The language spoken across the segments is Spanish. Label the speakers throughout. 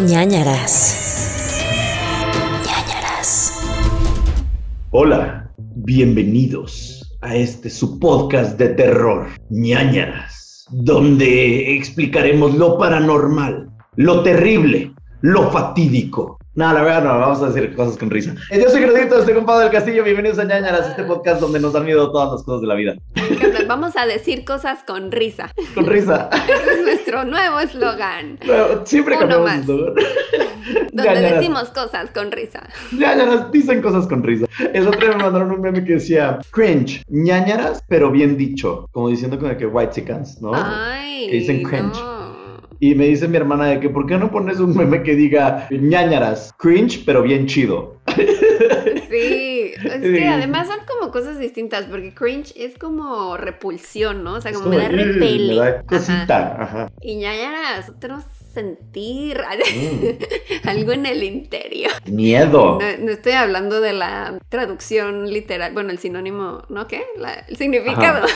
Speaker 1: ñañaras. ñañaras.
Speaker 2: Hola, bienvenidos a este su podcast de terror, ñañaras, donde explicaremos lo paranormal, lo terrible, lo fatídico. No, la verdad no, vamos a decir cosas con risa. Yo soy Gredito, estoy compadre del Castillo, bienvenidos a ñañaras, este podcast donde nos dan miedo todas las cosas de la vida.
Speaker 3: Vamos a decir cosas con risa.
Speaker 2: Con risa.
Speaker 3: Ese es nuestro nuevo eslogan.
Speaker 2: Pero siempre
Speaker 3: Uno
Speaker 2: cambiamos
Speaker 3: más. Donde
Speaker 2: Ñañaras.
Speaker 3: decimos cosas con risa.
Speaker 2: Ñañaras dicen cosas con risa. El otro día me mandaron un meme que decía cringe, ñañaras, pero bien dicho. Como diciendo como que white chickens, ¿no?
Speaker 3: Ay.
Speaker 2: Que dicen cringe.
Speaker 3: no.
Speaker 2: Y me dice mi hermana de que, ¿por qué no pones un meme que diga ñañaras, cringe, pero bien chido?
Speaker 3: Sí, es que además son como cosas distintas, porque cringe es como repulsión, ¿no? O sea, como me da repele.
Speaker 2: Me da cosita. Ajá.
Speaker 3: Y ñañaras, otro sentir,
Speaker 2: Mm,
Speaker 3: algo en el interior.
Speaker 2: Miedo.
Speaker 3: No, no estoy hablando de la traducción literal, bueno, el sinónimo, ¿no qué? La- el significado.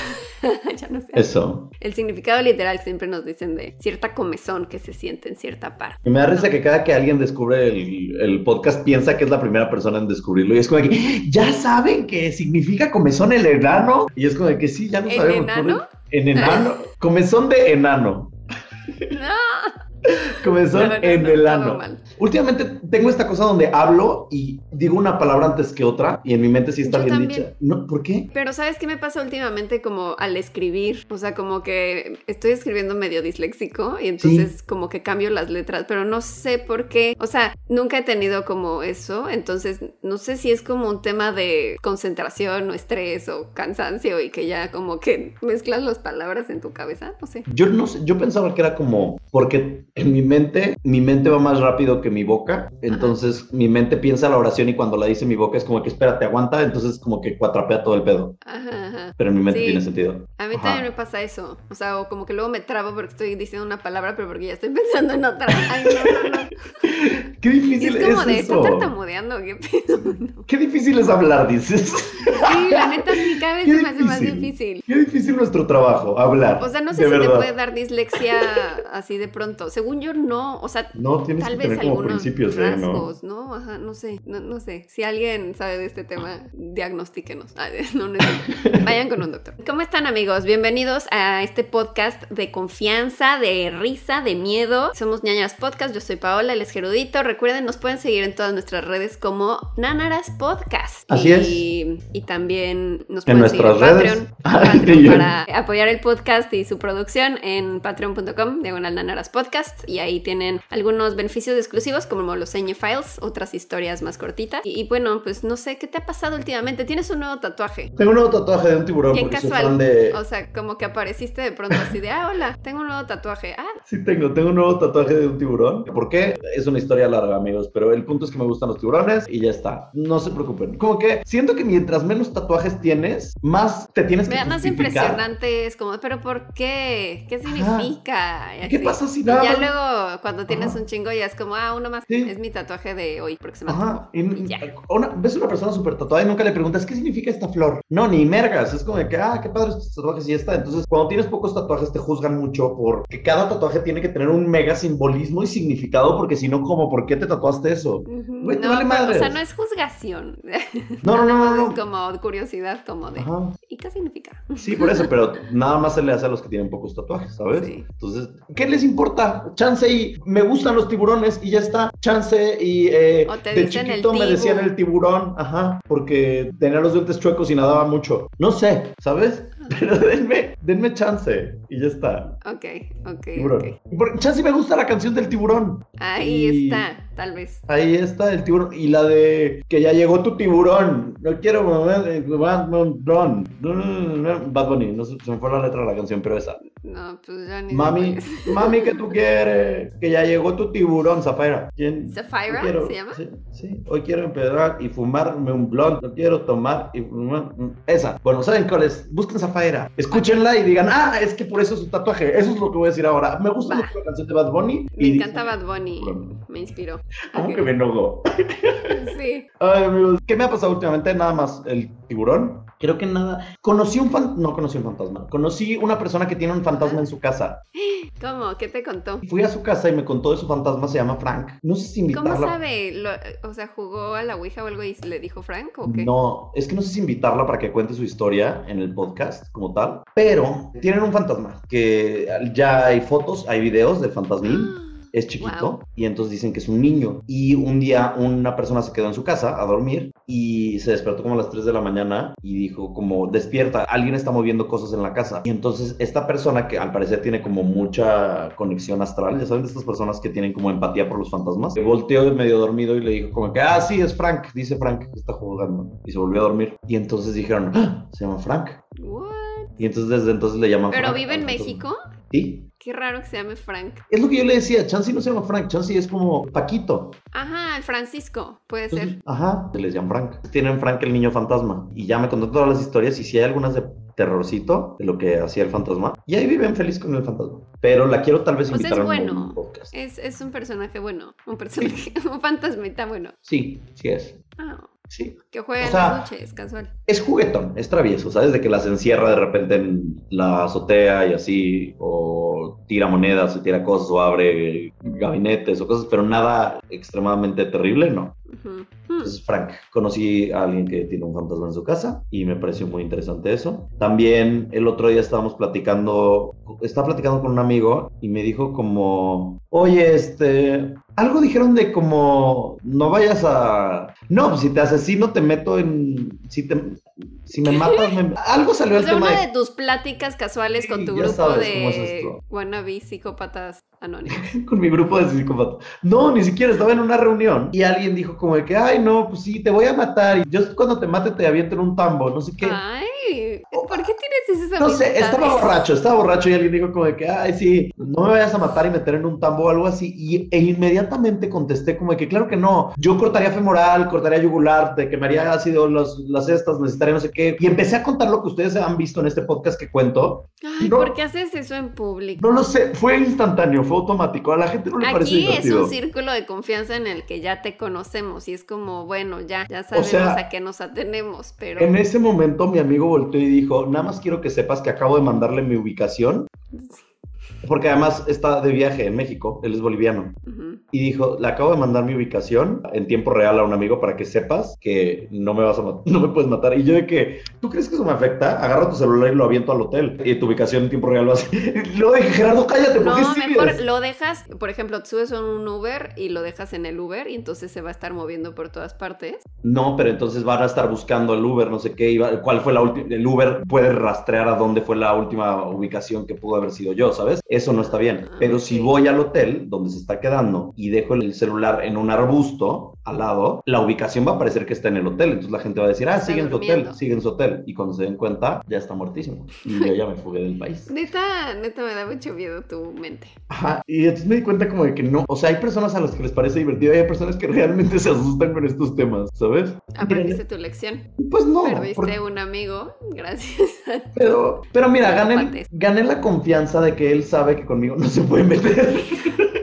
Speaker 3: ya no sé.
Speaker 2: Eso.
Speaker 3: El significado literal siempre nos dicen de cierta comezón que se siente en cierta parte.
Speaker 2: Me da risa que cada que alguien descubre el, el podcast piensa que es la primera persona en descubrirlo. Y es como que, ¿ya saben que significa comezón el enano? Y es como que sí, ya lo
Speaker 3: ¿En
Speaker 2: sabemos.
Speaker 3: enano?
Speaker 2: En enano. Comezón de enano.
Speaker 3: No,
Speaker 2: Comezón
Speaker 3: no, no, no,
Speaker 2: en
Speaker 3: no,
Speaker 2: el ano. Últimamente tengo esta cosa donde hablo y digo una palabra antes que otra y en mi mente sí está
Speaker 3: Yo
Speaker 2: bien
Speaker 3: también.
Speaker 2: dicha. No, ¿por qué?
Speaker 3: Pero ¿sabes qué me pasa últimamente como al escribir? O sea, como que estoy escribiendo medio disléxico y entonces como que cambio las letras, pero no sé por qué. O sea, nunca he tenido como eso, entonces no sé si es como un tema de concentración o estrés o cansancio y que ya como que mezclas las palabras en tu cabeza, no sé.
Speaker 2: Yo no sé, yo pensaba que era como porque en mi mente, mi mente va más rápido que mi boca, entonces mi mente piensa la oración y cuando la dice mi boca es como que espérate, aguanta, entonces como que cuatrapea todo el pedo,
Speaker 3: Ajá, ajá.
Speaker 2: pero en mi mente
Speaker 3: Sí.
Speaker 2: tiene sentido.
Speaker 3: A mí
Speaker 2: Ajá.
Speaker 3: también me pasa eso. O sea, o como que luego me trabo porque estoy diciendo una palabra, pero porque ya estoy pensando en otra. Ay, no, no, no.
Speaker 2: Qué difícil
Speaker 3: es como
Speaker 2: es
Speaker 3: de, está
Speaker 2: eso.
Speaker 3: tartamudeando, qué pedo. No.
Speaker 2: Qué difícil es hablar, dices.
Speaker 3: Sí, la neta sí, cada vez se me hace más
Speaker 2: difícil. Qué difícil nuestro trabajo, hablar.
Speaker 3: O sea, no sé
Speaker 2: de
Speaker 3: si te puede dar dislexia así de pronto. Según yo, no. O sea,
Speaker 2: No, tienes
Speaker 3: tal
Speaker 2: que
Speaker 3: vez
Speaker 2: tener como
Speaker 3: algunos
Speaker 2: principios, ¿eh? ¿no?
Speaker 3: rasgos, ¿no? Ajá, no sé, no, no sé. Si alguien sabe de este tema, diagnostíquenos. Ay, no, es. Vayan con un doctor. ¿Cómo están, amigos? Bienvenidos a este podcast de confianza, de risa, de miedo. Somos Ñañaras Podcast. Yo soy Paola, el Gerudito. Recuerden, nos pueden seguir en todas nuestras redes como Nanaras Podcast.
Speaker 2: Así
Speaker 3: y,
Speaker 2: es.
Speaker 3: Y también nos
Speaker 2: En
Speaker 3: pueden seguir en. Patreon.
Speaker 2: Ah,
Speaker 3: Patreon para apoyar el podcast y su producción en patreon.com, diagonal Nanaras Podcast. Y ahí tienen algunos beneficios exclusivos como los Señe Files, otras historias más cortitas. Y, y bueno, pues no sé, ¿qué te ha pasado últimamente? Tienes un nuevo tatuaje.
Speaker 2: Tengo un nuevo tatuaje de un tiburón soy
Speaker 3: casual.
Speaker 2: de...
Speaker 3: O sea, como que apareciste de pronto así de, ah, hola, tengo un nuevo tatuaje. Ah,
Speaker 2: Sí tengo, tengo un nuevo tatuaje de un tiburón. ¿Por qué? Es una historia larga, amigos, pero el punto es que me gustan los tiburones y ya está. No se preocupen. Como que siento que mientras menos tatuajes tienes, más te tienes que
Speaker 3: me da más impresionante, es como, pero ¿por qué? ¿Qué significa?
Speaker 2: ¿Qué pasa si nada más-
Speaker 3: luego, cuando tienes
Speaker 2: Ajá.
Speaker 3: un chingo, ya es como, ah, uno más.
Speaker 2: Sí.
Speaker 3: Es mi tatuaje de hoy, próxima.
Speaker 2: Ajá, y,
Speaker 3: Y ya.
Speaker 2: una- ves una persona súper tatuada y nunca le preguntas qué significa esta flor. No, ni mergas, es como de que, ah, qué padre estos tatuajes y ya está. Entonces, cuando tienes pocos tatuajes te juzgan mucho porque cada tatuaje tiene que tener un mega simbolismo y significado porque si no, como, ¿por qué te tatuaste eso?
Speaker 3: Ujú.
Speaker 2: Güey, te
Speaker 3: No,
Speaker 2: vale
Speaker 3: o sea, no es juzgación.
Speaker 2: No, no, no, no, no.
Speaker 3: Es como curiosidad, como de,
Speaker 2: Ajá.
Speaker 3: ¿y qué significa?
Speaker 2: Sí, por eso, pero nada más se le hace a los que tienen pocos tatuajes, ¿sabes?
Speaker 3: Sí.
Speaker 2: Entonces, ¿qué les importa? Chance y me gustan los tiburones y ya está. Chance y eh,
Speaker 3: O te
Speaker 2: de
Speaker 3: dicen el
Speaker 2: chiquito me decían el tiburón, ajá, porque tenía los dientes chuecos y nadaba mucho. No sé, ¿sabes? Pero denme, denme chance y ya está.
Speaker 3: Ok, ok,
Speaker 2: Tiburón.
Speaker 3: ok.
Speaker 2: Por- Chance me gusta la canción del tiburón.
Speaker 3: Ahí
Speaker 2: Y-
Speaker 3: está, tal vez.
Speaker 2: Ahí está el tiburón. Y la de que ya llegó tu tiburón. No quiero. Bad Bunny. No sé, se me fue la letra de la canción, pero esa.
Speaker 3: No, pues ya ni
Speaker 2: Mami, mami, ¿qué tú quieres? Que ya llegó tu tiburón, Zafaira. ¿Quién?
Speaker 3: ¿Zafira
Speaker 2: Hoy quiero-
Speaker 3: se llama?
Speaker 2: Sí, sí. Hoy quiero empedrar y fumarme un blunt. Lo quiero tomar y fumar. mm, Esa. Bueno, ¿saben cuál es? Busquen Zafaira. Escúchenla y digan, ah, es que por eso es su tatuaje. Eso es lo que voy a decir ahora. Me gusta mucho la canción de Bad Bunny.
Speaker 3: Me
Speaker 2: y
Speaker 3: encanta
Speaker 2: dice-
Speaker 3: Bad Bunny.
Speaker 2: Bueno.
Speaker 3: Me inspiró.
Speaker 2: ¿Cómo
Speaker 3: Ok.
Speaker 2: que me enojó?
Speaker 3: Sí.
Speaker 2: Ay, amigos, ¿qué me ha pasado últimamente? Nada más el tiburón. Creo que nada. Conocí un fantasma. No conocí un fantasma. Conocí una persona que tiene un fantasma en su casa.
Speaker 3: ¿Cómo? ¿Qué te contó?
Speaker 2: Fui a su casa y me contó de su fantasma. Se llama Frank. No sé si invitarla.
Speaker 3: ¿Cómo sabe? Lo- o sea, jugó a la Ouija o algo y le dijo Frank o qué?
Speaker 2: No, es que no sé si invitarla para que cuente su historia en el podcast como tal, pero tienen un fantasma que ya hay fotos, hay videos del fantasmín. Es chiquito
Speaker 3: Wow.
Speaker 2: y entonces dicen que es un niño. Y un día una persona se quedó en su casa a dormir y se despertó como a las 3 de la mañana y dijo como despierta, alguien está moviendo cosas en la casa. Y entonces esta persona que al parecer tiene como mucha conexión astral, ya saben de estas personas que tienen como empatía por los fantasmas, se volteó medio dormido y le dijo como que, ah, sí, es Frank, dice Frank que está jugando. Y se volvió a dormir. Y entonces dijeron, "Ah, se llama Frank.
Speaker 3: What?
Speaker 2: Y entonces desde entonces le llaman
Speaker 3: ¿Pero
Speaker 2: Frank
Speaker 3: vive en. México?
Speaker 2: Sí.
Speaker 3: Qué raro que se llame Frank.
Speaker 2: Es lo que yo le decía, Chansey no se llama Frank, Chansey es como Paquito.
Speaker 3: Ajá, el Francisco, puede
Speaker 2: Entonces,
Speaker 3: ser.
Speaker 2: Ajá, se les llaman Frank. Tienen Frank el niño fantasma. Y ya me contó todas las historias y si hay algunas de terrorcito de lo que hacía el fantasma. Y ahí viven feliz con el fantasma. Pero la quiero tal vez invitar
Speaker 3: es
Speaker 2: a un
Speaker 3: bueno.
Speaker 2: podcast.
Speaker 3: Es, es un personaje bueno. Un personaje, un fantasmita bueno.
Speaker 2: Sí, sí es.
Speaker 3: Ah,
Speaker 2: Sí.
Speaker 3: que juega
Speaker 2: O
Speaker 3: en
Speaker 2: sea,
Speaker 3: las noches, casual.
Speaker 2: Es juguetón, es travieso, ¿sabes? De que las encierra de repente en la azotea y así, o tira monedas, o tira cosas, o abre gabinetes o cosas, pero nada extremadamente terrible, no. Entonces, Frank, conocí a alguien que tiene un fantasma en su casa y me pareció muy interesante eso. También el otro día estábamos platicando, estaba platicando con un amigo y me dijo como, oye, este, algo dijeron de como, no vayas a, no, pues si te asesino te meto en, si te, si me matas, me- algo salió el tema
Speaker 3: una
Speaker 2: de...
Speaker 3: de tus pláticas casuales
Speaker 2: Sí,
Speaker 3: con tu grupo
Speaker 2: sabes es
Speaker 3: de
Speaker 2: esto.
Speaker 3: wannabe psicópatas
Speaker 2: con mi grupo de psicópatas. No, ni siquiera estaba en una reunión y alguien dijo como de que, ay, no, pues sí, te voy a matar y yo cuando te mate te aviento en un tambo, no sé qué.
Speaker 3: Ay, ¿por qué tienes esas
Speaker 2: No sé, estaba borracho, estaba borracho y alguien dijo como de que, ay, sí, no me vayas a matar y meter en un tambo o algo así. Y, e inmediatamente contesté como de que, claro que no, yo cortaría femoral, cortaría yugular, te quemaría ácido los, las estas, necesitaría no sé qué. Y empecé a contar lo que ustedes han visto en este podcast que cuento.
Speaker 3: Ay,
Speaker 2: No.
Speaker 3: ¿por qué haces eso en público?
Speaker 2: No lo sé, fue instantáneo, fue automático. A la gente no le pareció
Speaker 3: Aquí es
Speaker 2: divertido.
Speaker 3: un círculo de confianza en el que ya te conocemos y es como, bueno, ya, ya sabemos
Speaker 2: sea,
Speaker 3: a qué nos atenemos, pero
Speaker 2: En ese momento mi amigo volteó y dijo, nada más quiero que sepas que acabo de mandarle mi ubicación, porque además está de viaje en México, él es boliviano. Y dijo, le acabo de mandar mi ubicación en tiempo real a un amigo para que sepas que no me vas a no me puedes matar. Y yo de que, ¿tú crees que eso me afecta? Agarra tu celular y lo aviento al hotel. Y tu ubicación en tiempo real lo hace. Luego dije, Gerardo, cállate, ¿por qué
Speaker 3: No,
Speaker 2: sigues?
Speaker 3: mejor lo dejas, por ejemplo, subes en un Uber y lo dejas en el Uber y entonces se va a estar moviendo por todas partes.
Speaker 2: No, pero entonces van a estar buscando el Uber, no sé qué, y va- cuál fue la última, el Uber puede rastrear a dónde fue la última ubicación que pudo haber sido yo, ¿sabes? Eso no está bien.
Speaker 3: Ah,
Speaker 2: Pero si voy al hotel donde se está quedando y dejo el celular en un arbusto al lado, la ubicación va a parecer que está en el hotel, entonces la gente va a decir, ah, sigue en su hotel, sigue en su hotel, y cuando se den cuenta, ya está muertísimo. Y yo ya me fugué del país.
Speaker 3: Neta, neta me da mucho miedo tu mente.
Speaker 2: Ajá, y entonces me di cuenta como de que no, o sea, hay personas a las que les parece divertido y hay personas que realmente se asustan con estos temas, ¿sabes?
Speaker 3: Aprendiste tu lección.
Speaker 2: Pues no,
Speaker 3: Perdiste
Speaker 2: porque-
Speaker 3: un amigo, gracias. a tu-
Speaker 2: Pero, pero mira, gané, gané la confianza de que él sabe que conmigo no se puede meter.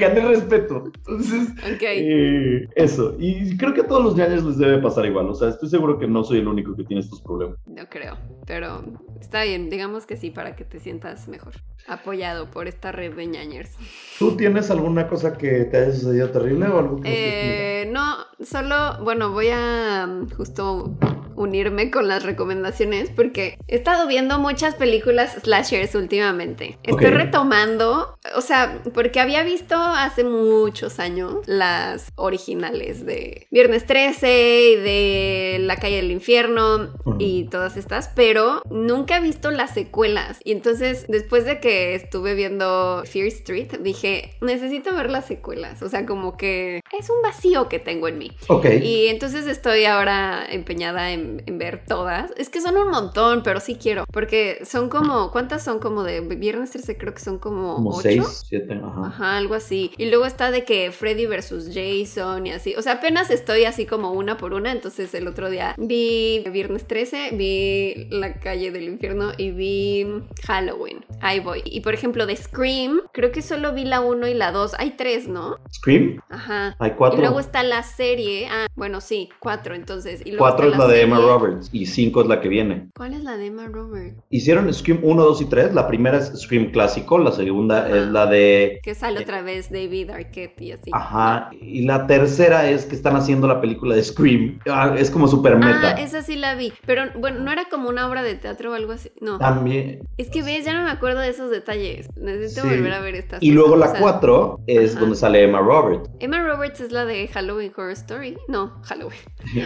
Speaker 2: gané respeto. Entonces, eh, eso. Y creo que a todos los ñaños les debe pasar igual. O sea, estoy seguro que no soy el único que tiene estos problemas.
Speaker 3: No creo, pero está bien, digamos que sí, para que te sientas mejor. Apoyado por esta red de ñañers.
Speaker 2: ¿Tú tienes alguna cosa que te haya sucedido terrible o algo que
Speaker 3: Eh, no, solo, bueno, voy a mm, justo unirme con las recomendaciones porque he estado viendo muchas películas slashers últimamente. Estoy retomando, o sea, porque había visto hace muchos años las originales de Viernes 13 y de La calle del infierno y todas estas, pero nunca he visto las secuelas. Y entonces, después de que estuve viendo Fear Street, dije, necesito ver las secuelas. O sea, como que es un vacío que tengo en mí.
Speaker 2: Ok.
Speaker 3: Y entonces estoy ahora empeñada en, en ver todas. Es que son un montón, pero sí quiero. Porque son como, ¿cuántas son como de Viernes 13? Creo que son como,
Speaker 2: Como
Speaker 3: ocho.
Speaker 2: seis, siete, ajá.
Speaker 3: Ajá, algo así. Y luego está de que Freddy versus Jason y así. O sea, apenas estoy así como una por una. Entonces el otro día vi Viernes 13, vi La calle del infierno y vi Halloween. ahí voy. Y por ejemplo, de Scream, creo que solo vi la 1 y la 2. Hay tres, ¿no?
Speaker 2: ¿Scream?
Speaker 3: Ajá.
Speaker 2: Hay cuatro.
Speaker 3: Y luego está la serie. Ah, bueno, sí, cuatro entonces. Y luego
Speaker 2: Cuatro
Speaker 3: está
Speaker 2: es la de Emma. Roberts y cinco es la que viene.
Speaker 3: ¿Cuál es la de Emma Roberts?
Speaker 2: Hicieron Scream 1, 2 y 3. La primera es Scream clásico, la segunda es la de...
Speaker 3: Que sale otra vez David Arquette y así.
Speaker 2: Ajá. Y la tercera es que están haciendo la película de Scream. Ah, es como super meta.
Speaker 3: Ah, esa sí la vi. Pero bueno, no era como una obra de teatro o algo así. No.
Speaker 2: También.
Speaker 3: Es que ves, ya no me acuerdo de esos detalles. Necesito
Speaker 2: Sí.
Speaker 3: volver a ver estas
Speaker 2: Y luego la
Speaker 3: O sea,
Speaker 2: 4 es
Speaker 3: ajá.
Speaker 2: donde sale Emma Roberts.
Speaker 3: Emma Roberts es la de Halloween Horror Story. No, Halloween.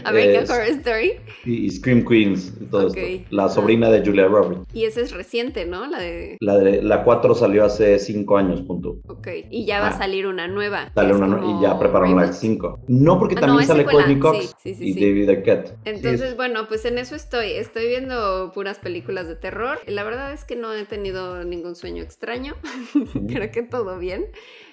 Speaker 3: American
Speaker 2: Es-
Speaker 3: Horror Story.
Speaker 2: y Scream Queens y todo
Speaker 3: Ok.
Speaker 2: esto. La sobrina de Julia Roberts.
Speaker 3: Y esa es reciente, ¿no? La de.
Speaker 2: La, de, la 4 salió hace 5 años, punto.
Speaker 3: Ok. Y ya va
Speaker 2: Ah.
Speaker 3: a salir una nueva.
Speaker 2: Sale una nue-
Speaker 3: como
Speaker 2: y ya prepararon la
Speaker 3: reboot.
Speaker 2: 5. No, porque
Speaker 3: Ah,
Speaker 2: también
Speaker 3: no,
Speaker 2: sale. Courtney Cox
Speaker 3: Sí, sí, sí,
Speaker 2: y. David Arquette.
Speaker 3: Entonces, bueno, pues en eso estoy. Estoy viendo puras películas de terror. La verdad es que no he tenido ningún sueño extraño. Creo que todo bien.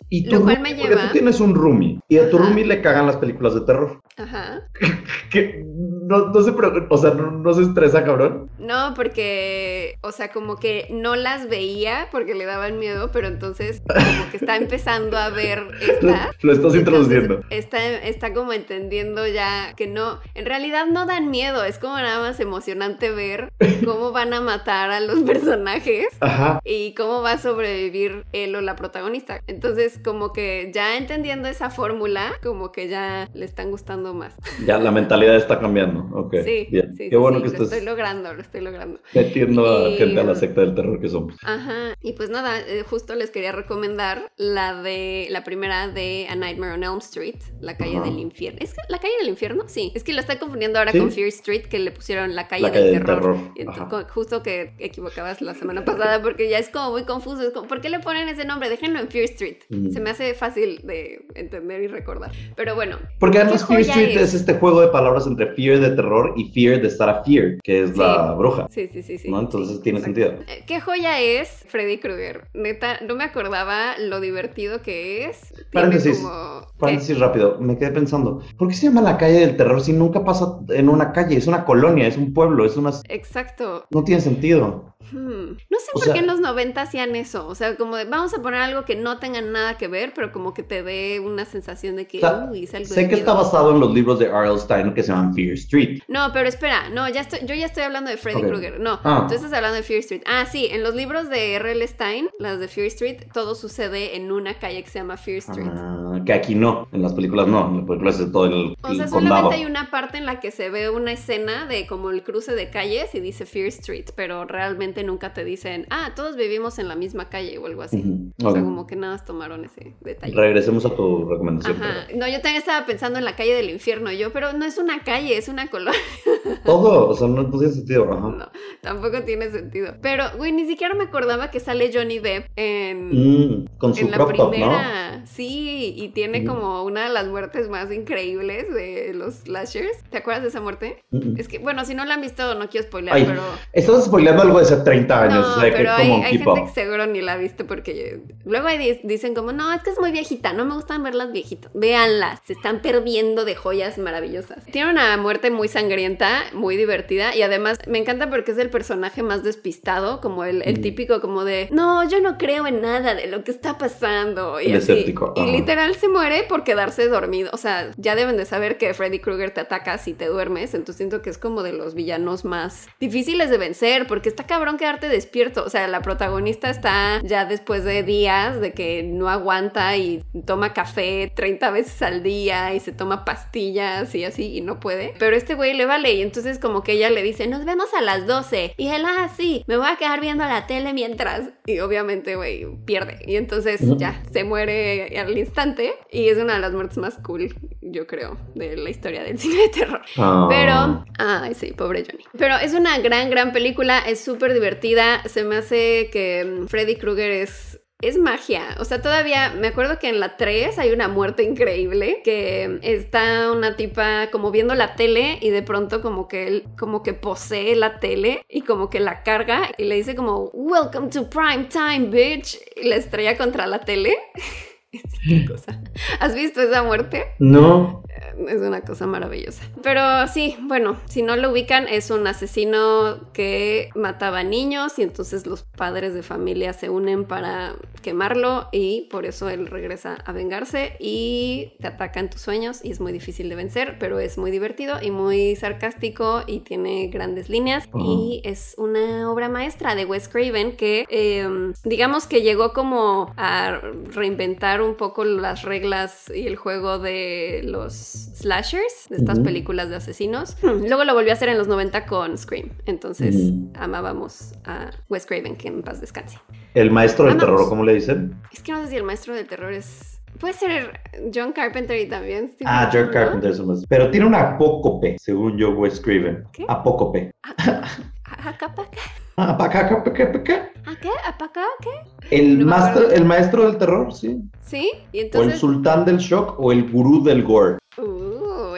Speaker 2: y
Speaker 3: lo cual
Speaker 2: roomie-
Speaker 3: me
Speaker 2: porque
Speaker 3: lleva-
Speaker 2: tú tienes un roomie y a tu roomie le cagan las películas de terror.
Speaker 3: Ajá.
Speaker 2: Que no, no se o sea, no, no se estresa, cabrón.
Speaker 3: No, porque, o sea, como que no las veía porque le daban miedo, pero entonces como que está empezando a ver esta.
Speaker 2: Lo estás introduciendo.
Speaker 3: está, está como entendiendo ya que no, en realidad no dan miedo, es como nada más emocionante ver cómo van a matar a los personajes
Speaker 2: Ajá.
Speaker 3: y cómo va a sobrevivir él o la protagonista. Entonces, como que ya entendiendo esa fórmula, como que ya le están gustando más.
Speaker 2: Ya la mentalidad está cambiando. Ok.
Speaker 3: Sí,
Speaker 2: bien.
Speaker 3: sí,
Speaker 2: Qué bueno
Speaker 3: sí,
Speaker 2: que
Speaker 3: lo
Speaker 2: estés
Speaker 3: estoy logrando, lo estoy logrando.
Speaker 2: metiendo a gente a la secta del terror que somos.
Speaker 3: Ajá, y pues nada, eh, justo les quería recomendar la de la primera de A Nightmare on Elm Street, La calle
Speaker 2: Ajá.
Speaker 3: del infierno. ¿Es la calle del infierno? Sí, es que lo estoy confundiendo ahora
Speaker 2: Sí.
Speaker 3: con Fear Street, que le pusieron la calle,
Speaker 2: La
Speaker 3: del,
Speaker 2: calle del
Speaker 3: terror. justo que equivocabas la semana pasada porque ya es como muy confuso. Es como, ¿por qué le ponen ese nombre? Déjenlo en Fear Street.
Speaker 2: Mm.
Speaker 3: Se me hace fácil de entender y recordar. Pero bueno,
Speaker 2: Porque además
Speaker 3: ¿Qué
Speaker 2: Fear Street es?
Speaker 3: es?
Speaker 2: este juego de palabras entre fear de terror y fear de estar a fear, que es
Speaker 3: Sí.
Speaker 2: la bruja.
Speaker 3: sí, sí, sí, sí.
Speaker 2: ¿No? Entonces
Speaker 3: sí,
Speaker 2: tiene
Speaker 3: exacto.
Speaker 2: sentido.
Speaker 3: Eh, ¿Qué joya es Freddy Krueger? Neta, no me acordaba lo divertido que es.
Speaker 2: Paréntesis. Paréntesis rápido, me quedé pensando, ¿por qué se llama la calle del terror si nunca pasa en una calle? Es una colonia, es un pueblo, es una...
Speaker 3: Exacto.
Speaker 2: No tiene sentido.
Speaker 3: Hmm. No sé
Speaker 2: O
Speaker 3: por
Speaker 2: sea-
Speaker 3: qué en los 90 hacían eso. O sea, como de, vamos a poner algo que no tenga nada que ver, pero como que te dé una sensación de que,
Speaker 2: O sea,
Speaker 3: uy, es algo
Speaker 2: Sé
Speaker 3: de
Speaker 2: que está
Speaker 3: miedo".
Speaker 2: basado en los libros de R.L. Stein que se llaman Fear Street.
Speaker 3: No, pero espera, no, ya estoy, yo ya estoy hablando de Freddy
Speaker 2: Ok.
Speaker 3: Krueger. No,
Speaker 2: Ah.
Speaker 3: tú estás hablando de Fear Street. Ah, sí, en los libros de R.L. Stein, las de Fear Street, todo sucede en una calle que se llama Fear Street.
Speaker 2: Ah, que aquí no, en las películas no, en las películas es todo el,
Speaker 3: O
Speaker 2: el
Speaker 3: sea,
Speaker 2: condado.
Speaker 3: solamente hay una parte en la que se ve una escena de como el cruce de calles y dice Fear Street, pero realmente nunca te dicen, ah, todos vivimos en la misma calle o algo así. O sea, como que nada más tomaron ese detalle.
Speaker 2: Regresemos a tu recomendación.
Speaker 3: Ajá. No, yo también estaba pensando en la calle del infierno, yo, pero no es una calle, es una colonia.
Speaker 2: Todo, o sea, no, no tiene sentido. Ajá.
Speaker 3: No, tampoco tiene sentido. Pero, güey, ni siquiera me acordaba que sale Johnny Depp en,
Speaker 2: Mm, con su
Speaker 3: en la
Speaker 2: crop top, ¿no?
Speaker 3: primera. Sí, y tiene
Speaker 2: Mm.
Speaker 3: como una de las muertes más increíbles de los slashers. ¿Te acuerdas de esa muerte?
Speaker 2: Mm.
Speaker 3: Es que, bueno, si no la han visto, no quiero spoiler,
Speaker 2: Ay,
Speaker 3: pero.
Speaker 2: Estás spoileando algo de hace 30 años,
Speaker 3: No,
Speaker 2: o sea, que
Speaker 3: pero hay,
Speaker 2: como
Speaker 3: hay gente que seguro ni la ha visto porque luego ahí di- dicen como, no, es que es muy viejita, no me gustan verlas viejitas. Véanlas, se están perdiendo de joyas maravillosas. Tiene una muerte muy sangrienta, muy divertida y además me encanta porque es el personaje más despistado, como el, el
Speaker 2: Mm.
Speaker 3: típico como de, no, yo no creo en nada de lo que está pasando. Y
Speaker 2: El
Speaker 3: así. Y literal se muere por quedarse dormido. O sea, ya deben de saber que Freddy Krueger te ataca si te duermes, entonces siento que es como de los villanos más difíciles de vencer porque está cabrón quedarte despierto. O sea, la protagonista está ya después de días de que no aguanta y toma café 30 veces al día y se toma pastillas y así y no puede. Pero este güey le vale y entonces como que ella le dice, nos vemos a las 12. Y él, ah, sí, me voy a quedar viendo la tele mientras. Y obviamente, güey, pierde. Y entonces ya, se muere al instante y es una de las muertes más cool, yo creo, de la historia del cine de terror.
Speaker 2: Ah.
Speaker 3: Pero, ay, sí, pobre Johnny. Pero es una gran, gran película, es súper divertida. Se me hace que mm, Freddy Krueger es. Es magia, o sea, todavía me acuerdo que en la 3 hay una muerte increíble, que está una tipa como viendo la tele y de pronto como que él como que posee la tele y como que la carga y le dice como Welcome to prime time, bitch, y la estrella contra la tele. Una cosa. ¿Has visto esa muerte?
Speaker 2: No.
Speaker 3: Es una cosa maravillosa. Pero sí, bueno, si no lo ubican, es un asesino que mataba niños y entonces los padres de familia se unen para quemarlo y por eso él regresa a vengarse y te ataca en tus sueños y es muy difícil de vencer, pero es muy divertido y muy sarcástico y tiene grandes líneas y es una obra maestra de Wes Craven que em, digamos que llegó como a reinventar un poco las reglas y el juego de los slashers, de estas películas de asesinos. Luego lo volvió a hacer en los 90 con Scream, entonces amábamos a Wes Craven, que en paz descanse.
Speaker 2: El maestro del terror, ¿cómo le dicen?
Speaker 3: Es que no sé si el maestro del terror es Puede ser John Carpenter y también.
Speaker 2: ah, John Carpenter es más. Pero tiene una apócope, según yo, Wes Craven. ¿Qué? Apócope.
Speaker 3: ¿Apaca? ¿A qué? ¿Apaca qué?
Speaker 2: El, master, el maestro del terror, sí.
Speaker 3: ¿Sí?
Speaker 2: ¿Y entonces... O el sultán del shock o el gurú del gore.
Speaker 3: Uh,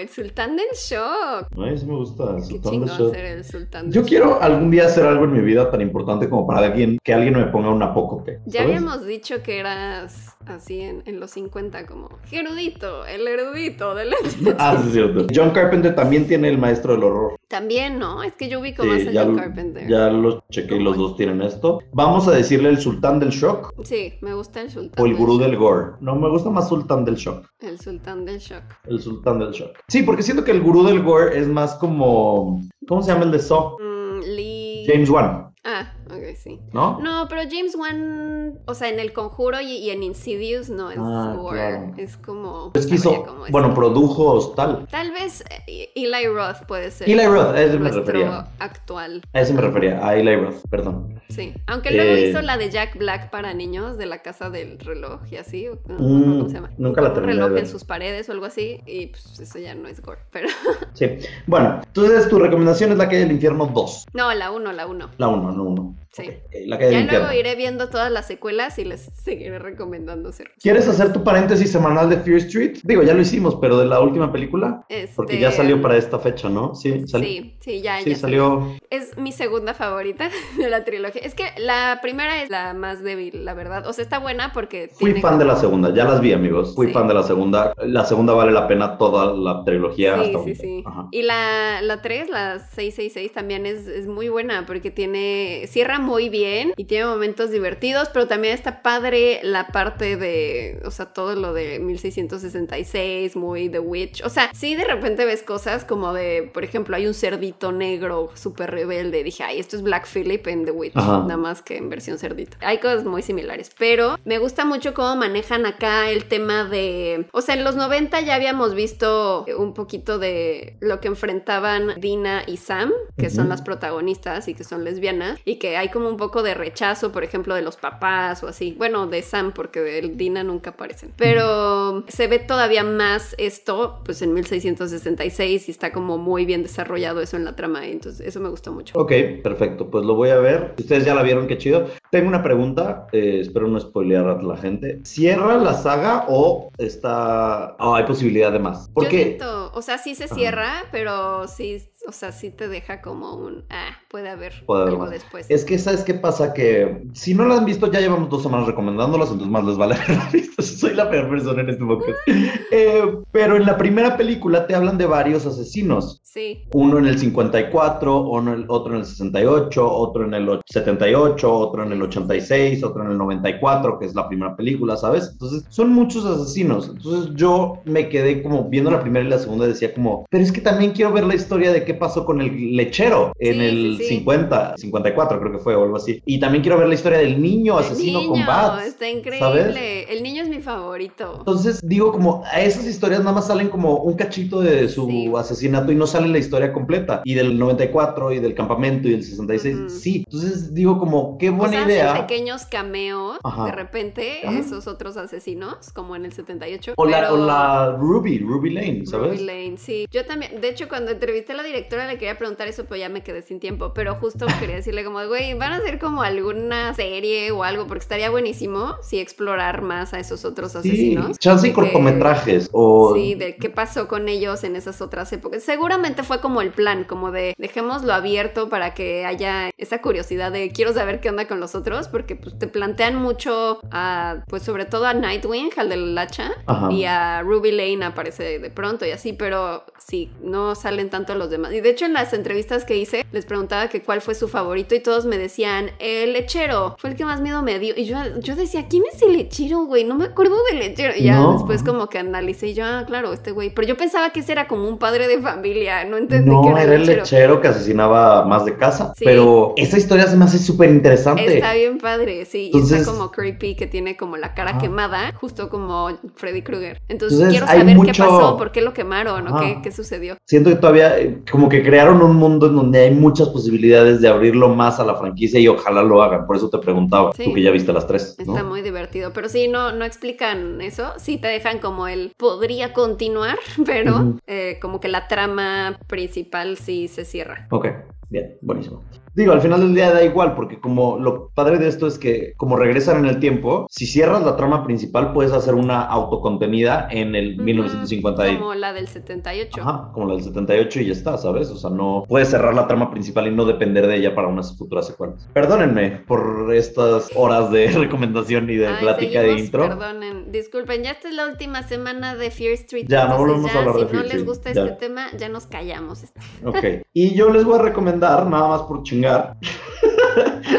Speaker 3: el sultán del shock.
Speaker 2: Ay, eso me gusta, el sultán del shock. el sultán Yo quiero algún día hacer algo en mi vida tan importante como para alguien, que alguien me ponga un apócope.
Speaker 3: Ya habíamos dicho que eras así en, en los 50 como erudito, el erudito del...
Speaker 2: ah, sí, es cierto. John Carpenter también tiene el maestro del horror.
Speaker 3: También, ¿no? Es que yo ubico más a John Carpenter.
Speaker 2: Ya los chequé y los dos tienen esto. Vamos a decirle el sultán del shock.
Speaker 3: Sí, me gusta el sultán.
Speaker 2: O el gurú del gore. No, me gusta más sultán del shock.
Speaker 3: El sultán del shock.
Speaker 2: El sultán del shock. Sí, porque siento que el gurú del gore es más como... ¿Cómo se llama el de Saw?
Speaker 3: Mm, Lee...
Speaker 2: James Wan.
Speaker 3: Ah, ok, sí.
Speaker 2: ¿No?
Speaker 3: No, pero James Wan, o sea, en El Conjuro y, en Insidious no es ah, Es como.
Speaker 2: Es que hizo. Bueno, produjo Hostal.
Speaker 3: Tal vez eh, Eli Roth puede ser.
Speaker 2: Eli Roth, a ese me refería.
Speaker 3: actual.
Speaker 2: A ese me refería, a Eli Roth, perdón.
Speaker 3: Sí. Aunque luego eh, hizo la de Jack Black para niños, de la casa del reloj y así. No, mm, ¿Cómo se llama?
Speaker 2: Nunca la terminé.
Speaker 3: Un reloj en sus paredes o algo así. Y pues eso ya no es gore, pero.
Speaker 2: Sí. Bueno, entonces tu recomendación es la calle del infierno 2.
Speaker 3: No, la 1, la 1.
Speaker 2: La 1, no 1.
Speaker 3: Sí. ya luego iré viendo todas las secuelas y les seguiré recomendando hacer.
Speaker 2: ¿Quieres hacer tu paréntesis semanal de Fear Street? Digo, ya lo hicimos, pero de la última película. Porque ya salió para esta fecha, ¿no? Sí,
Speaker 3: sí, sí, ya,
Speaker 2: sí, salió.
Speaker 3: Es mi segunda favorita de la trilogía. Es que la primera es la más débil, la verdad. O sea, está buena porque.
Speaker 2: Fui fan de la segunda, ya las vi, amigos. Fui fan de la segunda. La segunda vale la pena toda la trilogía.
Speaker 3: Sí, sí, sí. Y la, la 3, la 666, también es, es muy buena porque tiene. Cierra muy bien y tiene momentos divertidos, pero también está padre la parte de, o sea, todo lo de 1666, muy The Witch. O sea, sí de repente ves cosas como de, por ejemplo, hay un cerdito negro súper rebelde. Dije, ay, esto es Black Phillip en The Witch, nada más que en versión cerdito. Hay cosas muy similares, pero me gusta mucho cómo manejan acá el tema de, o sea, en los 90 ya habíamos visto un poquito de lo que enfrentaban Dina y Sam, que son las protagonistas y que son lesbianas, y que hay como un poco de rechazo, por ejemplo, de los papás o así. Bueno, de Sam, porque de Dina nunca aparecen. Pero se ve todavía más esto, pues en 1666 y está como muy bien desarrollado eso en la trama. Entonces, eso me gustó mucho.
Speaker 2: Ok, perfecto. Pues lo voy a ver. Ustedes ya la vieron, qué chido. Tengo una pregunta, eh, espero no spoilear a la gente. ¿Cierra la saga o está... Oh, hay posibilidad de más?
Speaker 3: Porque... o sea, sí se cierra, pero sí o sea, sí te deja como un, ah, puede haber algo después.
Speaker 2: Es que, ¿sabes qué pasa? Que si no la han visto, ya llevamos dos semanas recomendándolas, entonces más les vale haberla visto. Soy la peor persona en este momento. Eh, pero en la primera película te hablan de varios asesinos.
Speaker 3: Sí.
Speaker 2: Uno en el 54, uno, otro en el 68, otro en el 78, otro en el 86, otro en el 94, que es la primera película, ¿sabes? Entonces, son muchos asesinos. Entonces, yo me quedé como viendo la primera y la segunda y decía como, pero es que también quiero ver la historia de qué pasó con el lechero en el 50, 54 creo que fue o algo así. Y también quiero ver la historia del niño asesino con Bats.
Speaker 3: Está increíble. El niño es mi favorito.
Speaker 2: Entonces digo como a esas historias nada más salen como un cachito de su asesinato y no sale la historia completa. Y del 94 y del campamento y del 66, sí. Entonces digo como qué buena idea.
Speaker 3: pequeños cameos de repente esos otros asesinos como en el 78.
Speaker 2: O, la, o la Ruby, Ruby Lane, ¿sabes?
Speaker 3: Ruby Lane, sí. Yo también, de hecho cuando entrevisté a la directora directora le quería preguntar eso, pero ya me quedé sin tiempo. Pero justo quería decirle como, güey, van a hacer como alguna serie o algo, porque estaría buenísimo si explorar más a esos otros asesinos.
Speaker 2: Sí, chance y cortometrajes o...
Speaker 3: Sí, de qué pasó con ellos en esas otras épocas. Seguramente fue como el plan, como de dejémoslo abierto para que haya esa curiosidad de quiero saber qué onda con los otros, porque pues te plantean mucho a, pues sobre todo a Nightwing, al del hacha,
Speaker 2: Ajá.
Speaker 3: y a Ruby Lane aparece de pronto y así, pero sí, no salen tanto los demás. Y de hecho en las entrevistas que hice les preguntaba que cuál fue su favorito y todos me decían, el lechero, fue el que más miedo me dio. Y yo, yo decía, ¿quién es el lechero, güey? No me acuerdo del lechero. Y ya
Speaker 2: No.
Speaker 3: después como que analicé y yo, ah, claro, este güey. Pero yo pensaba que ese era como un padre de familia, no entendí que
Speaker 2: No,
Speaker 3: era,
Speaker 2: era el
Speaker 3: lechero.
Speaker 2: lechero que asesinaba más de casa.
Speaker 3: Sí.
Speaker 2: Pero esa historia se me hace súper interesante.
Speaker 3: Está bien padre, sí. y está como creepy, que tiene como la cara
Speaker 2: Ajá.
Speaker 3: quemada, justo como Freddy Krueger. Entonces,
Speaker 2: Entonces,
Speaker 3: quiero saber
Speaker 2: mucho-
Speaker 3: qué pasó, por qué lo quemaron o qué, qué sucedió.
Speaker 2: Siento que todavía eh, como que crearon un mundo en donde hay muchas posibilidades de abrirlo más a la franquicia y ojalá lo hagan. Por eso te preguntaba,
Speaker 3: Sí.
Speaker 2: tú que ya viste las tres, ¿no?
Speaker 3: Está muy divertido, pero sí, no, no explican eso, sí te dejan como el podría continuar, pero eh, como que la trama principal sí se cierra.
Speaker 2: Ok, bien, buenísimo. Digo, al final del día da igual, porque como lo padre de esto es que como regresan en el tiempo, si cierras la trama principal puedes hacer una autocontenida en el
Speaker 3: Ujú,
Speaker 2: 1950 y...
Speaker 3: Como la del 78.
Speaker 2: Ajá, como la del 78 y ya está, ¿sabes? O sea, no puedes cerrar la trama principal y no depender de ella para unas futuras secuelas. Perdónenme por estas horas de recomendación y de
Speaker 3: Ay,
Speaker 2: plática de
Speaker 3: seguimos,
Speaker 2: intro.
Speaker 3: Perdonen, disculpen, ya esta es la última semana de Fear Street.
Speaker 2: Ya, no volvemos a
Speaker 3: ya,
Speaker 2: hablar de
Speaker 3: si
Speaker 2: Fear
Speaker 3: no les
Speaker 2: Street,
Speaker 3: gusta
Speaker 2: ya.
Speaker 3: este tema, ya nos callamos.
Speaker 2: Ok. Y yo les voy a recomendar, nada más por chingar. xingar.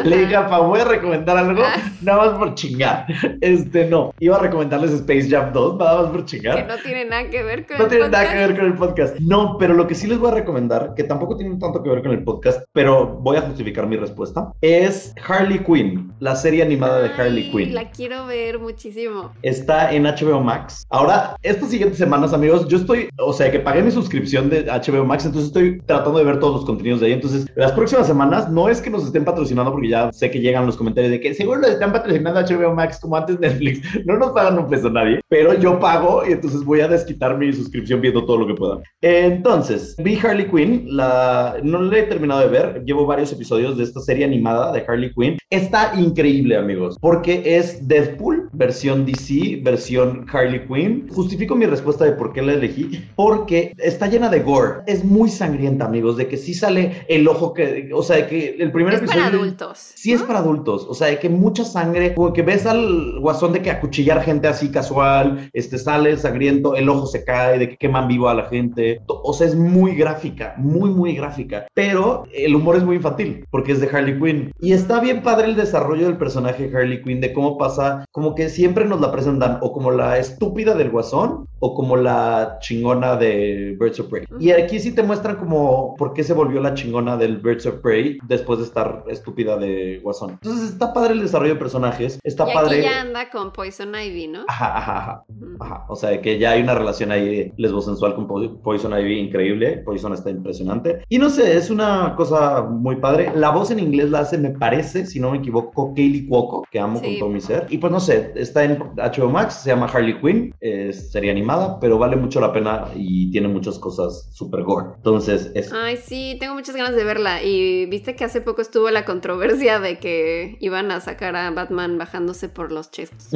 Speaker 2: Le dije a Pa, voy a recomendar algo,
Speaker 3: Ah.
Speaker 2: nada más por chingar. Este, no. Iba a recomendarles Space Jam 2, nada más por
Speaker 3: Que
Speaker 2: chingar.
Speaker 3: no tiene nada que ver con
Speaker 2: No
Speaker 3: el
Speaker 2: tiene nada que
Speaker 3: podcast.
Speaker 2: ver con el podcast. No, pero lo que sí les voy a recomendar, que tampoco tiene tanto que ver con el podcast, pero voy a justificar mi respuesta, es Harley Quinn, la serie animada de Harley
Speaker 3: Ay,
Speaker 2: Quinn.
Speaker 3: La quiero ver muchísimo.
Speaker 2: Está en HBO Max. Ahora, estas siguientes semanas, amigos, yo estoy, o sea, que pagué mi suscripción de HBO Max, entonces estoy tratando de ver todos los contenidos de ahí. Entonces, las próximas semanas no es que nos estén patrocinando, porque ya sé que llegan los comentarios de que seguro lo están patrocinando HBO Max como antes Netflix. No nos pagan un peso nadie, pero yo pago y entonces voy a desquitar mi suscripción viendo todo lo que pueda. Entonces, vi Harley Quinn, la... no la he terminado de ver, llevo varios episodios de esta serie animada de Harley Quinn. Está increíble, amigos, porque es Deadpool, versión DC, versión Harley Quinn. Justifico mi respuesta de por qué la elegí, porque está llena de gore. Es muy sangrienta, amigos, de que sí sale el ojo que, o sea, de que el primer episodio...
Speaker 3: adultos.
Speaker 2: Sí es para adultos, o sea, de que mucha sangre, como que ves al guasón de que acuchillar gente así casual, este sale sangriento, el ojo se cae, de que queman vivo a la gente, o sea, es muy gráfica, muy, muy gráfica, pero el humor es muy infantil, porque es de Harley Quinn, y está bien padre el desarrollo del personaje de Harley Quinn, de cómo pasa, como que siempre nos la presentan o como la estúpida del guasón, o como la chingona de Birds of Prey, y aquí sí te muestran como por qué se volvió la chingona del Birds of Prey después de estar estúpida de Guasón. Entonces está padre el desarrollo de personajes, está
Speaker 3: y aquí
Speaker 2: padre.
Speaker 3: ya anda con Poison Ivy, ¿no?
Speaker 2: Ajá, ajá, ajá,
Speaker 3: Ujú.
Speaker 2: ajá. O sea, que ya hay una relación ahí lesbosensual con Po- Poison Ivy increíble. Poison está impresionante. Y no sé, es una cosa muy padre. La voz en inglés la hace, me parece, si no me equivoco, Kaylee Cuoco, que amo
Speaker 3: Sí.
Speaker 2: con todo mi ser. Y pues no sé, está en HBO Max, se llama Harley Quinn, serie animada, pero vale mucho la pena y tiene muchas cosas super gore. Entonces, es
Speaker 3: Ay, sí, tengo muchas ganas de verla. Y viste que hace poco estuvo la controversia de que iban a sacar a Batman bajándose por los chestos.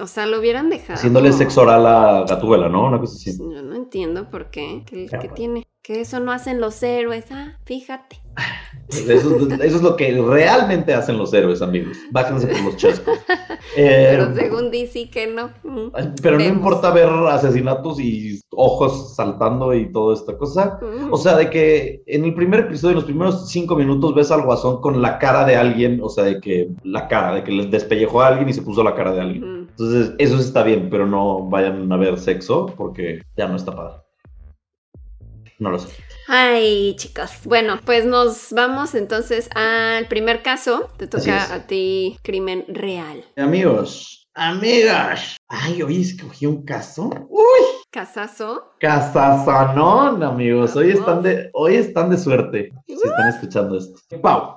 Speaker 3: O sea, lo hubieran dejado.
Speaker 2: haciéndole sexo oral a Gatúbela, ¿no? Una cosa así.
Speaker 3: Yo no entiendo por qué. ¿Qué, qué tiene? Que eso no hacen los héroes. Ah, fíjate.
Speaker 2: Eso, eso es lo que realmente hacen los héroes, amigos. Bájense por los chescos. Eh,
Speaker 3: Pero según DC que no. Mm.
Speaker 2: pero no importa ver asesinatos y ojos saltando y toda esta cosa.
Speaker 3: Mm.
Speaker 2: O sea, de que en el primer episodio, en los primeros cinco minutos, ves al guasón con la cara de alguien, o sea, de que la cara, de que les despellejó a alguien y se puso la cara de alguien.
Speaker 3: Ujú.
Speaker 2: Entonces, eso está bien, pero no vayan a ver sexo porque ya no está padre. No lo sé.
Speaker 3: Ay, chicos. Bueno, pues nos vamos entonces al primer caso. Te toca a ti crimen real.
Speaker 2: Amigos, amigas. Ay, hoy escogí un caso. Uy,
Speaker 3: Casazo.
Speaker 2: casazanón, amigos. Hoy están de, hoy están de suerte. Si están escuchando esto. Pau.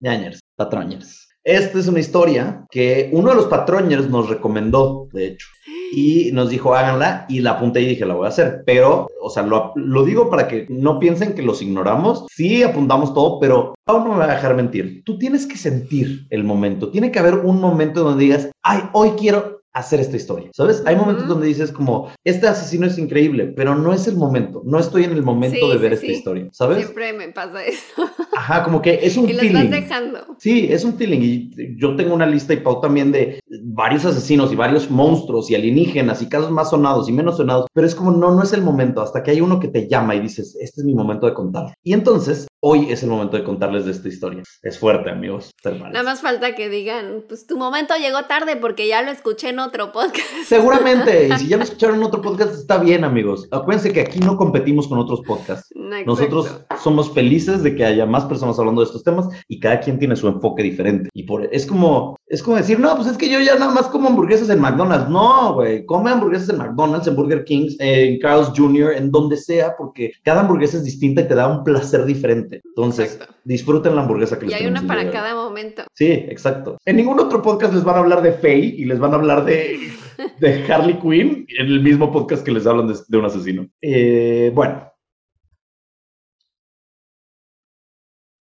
Speaker 2: Ñañers, patroñers. Esta es una historia que uno de los patroñers nos recomendó, de hecho. Y nos dijo háganla y la apunté y dije la voy a hacer, pero, o sea, lo, lo digo para que no piensen que los ignoramos, sí apuntamos todo, pero Pau no me va a dejar mentir, tú tienes que sentir el momento, tiene que haber un momento donde digas, ay, hoy quiero hacer esta historia, ¿sabes? Hay momentos donde dices como, este asesino es increíble, pero no es el momento, no estoy en el momento de ver esta historia, ¿sabes?
Speaker 3: Siempre me pasa eso.
Speaker 2: Ajá, como que es un
Speaker 3: y
Speaker 2: feeling.
Speaker 3: vas dejando.
Speaker 2: Sí, es un feeling y yo tengo una lista y Pau también de varios asesinos y varios monstruos y alienígenas y casos más sonados y menos sonados, pero es como, no, no es el momento, hasta que hay uno que te llama y dices, este es mi momento de contar. Y entonces, hoy es el momento de contarles de esta historia. Es fuerte, amigos.
Speaker 3: Nada más falta que digan, pues tu momento llegó tarde porque ya lo escuché en otro podcast.
Speaker 2: Seguramente, y si ya lo escucharon en otro podcast, está bien, amigos. Acuérdense que aquí no competimos con otros podcasts.
Speaker 3: Exacto.
Speaker 2: Nosotros somos felices de que haya más personas hablando de estos temas y cada quien tiene su enfoque diferente. Y por es como es como decir, no, pues es que yo ya nada más como hamburguesas en McDonald's. No, güey, come hamburguesas en McDonald's, en Burger King, en Carl's Jr., en donde sea, porque cada hamburguesa es distinta y te da un placer diferente. Entonces,
Speaker 3: Exacto.
Speaker 2: disfruten la hamburguesa que
Speaker 3: Y
Speaker 2: les
Speaker 3: hay una para cada momento.
Speaker 2: Sí, exacto. En ningún otro podcast les van a hablar de Faye y les van a hablar de, de Harley Quinn en el mismo podcast que les hablan de, de un asesino. Eh, bueno.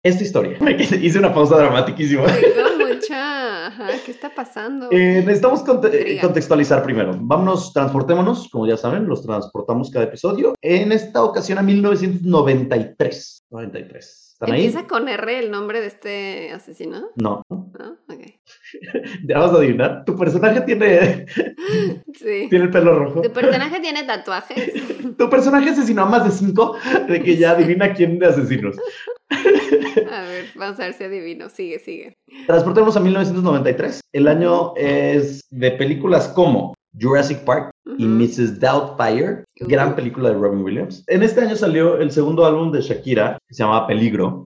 Speaker 2: Esta historia. Hice una pausa dramaticísima.
Speaker 3: Ajá, ¿qué está pasando?
Speaker 2: Eh, necesitamos conte-
Speaker 3: Intriga.
Speaker 2: contextualizar primero. Vámonos, transportémonos, como ya saben, los transportamos cada episodio. En esta ocasión a 1993. 93. ¿Están ahí?
Speaker 3: ¿Empieza con R el nombre de este asesino?
Speaker 2: No.
Speaker 3: ¿No?
Speaker 2: ¿Ya vas a adivinar? Tu personaje tiene,
Speaker 3: Sí.
Speaker 2: tiene el pelo rojo.
Speaker 3: ¿Tu personaje tiene tatuajes?
Speaker 2: Tu personaje asesinó a más de cinco, de que ya adivina quién de asesinos.
Speaker 3: A ver, vamos a ver si adivino. Sigue, sigue.
Speaker 2: Transportemos a 1993. El año es de películas como Jurassic Park y. Mrs. Doubtfire. Gran película de Robin Williams. En este año salió el segundo álbum de Shakira, que se llama Peligro.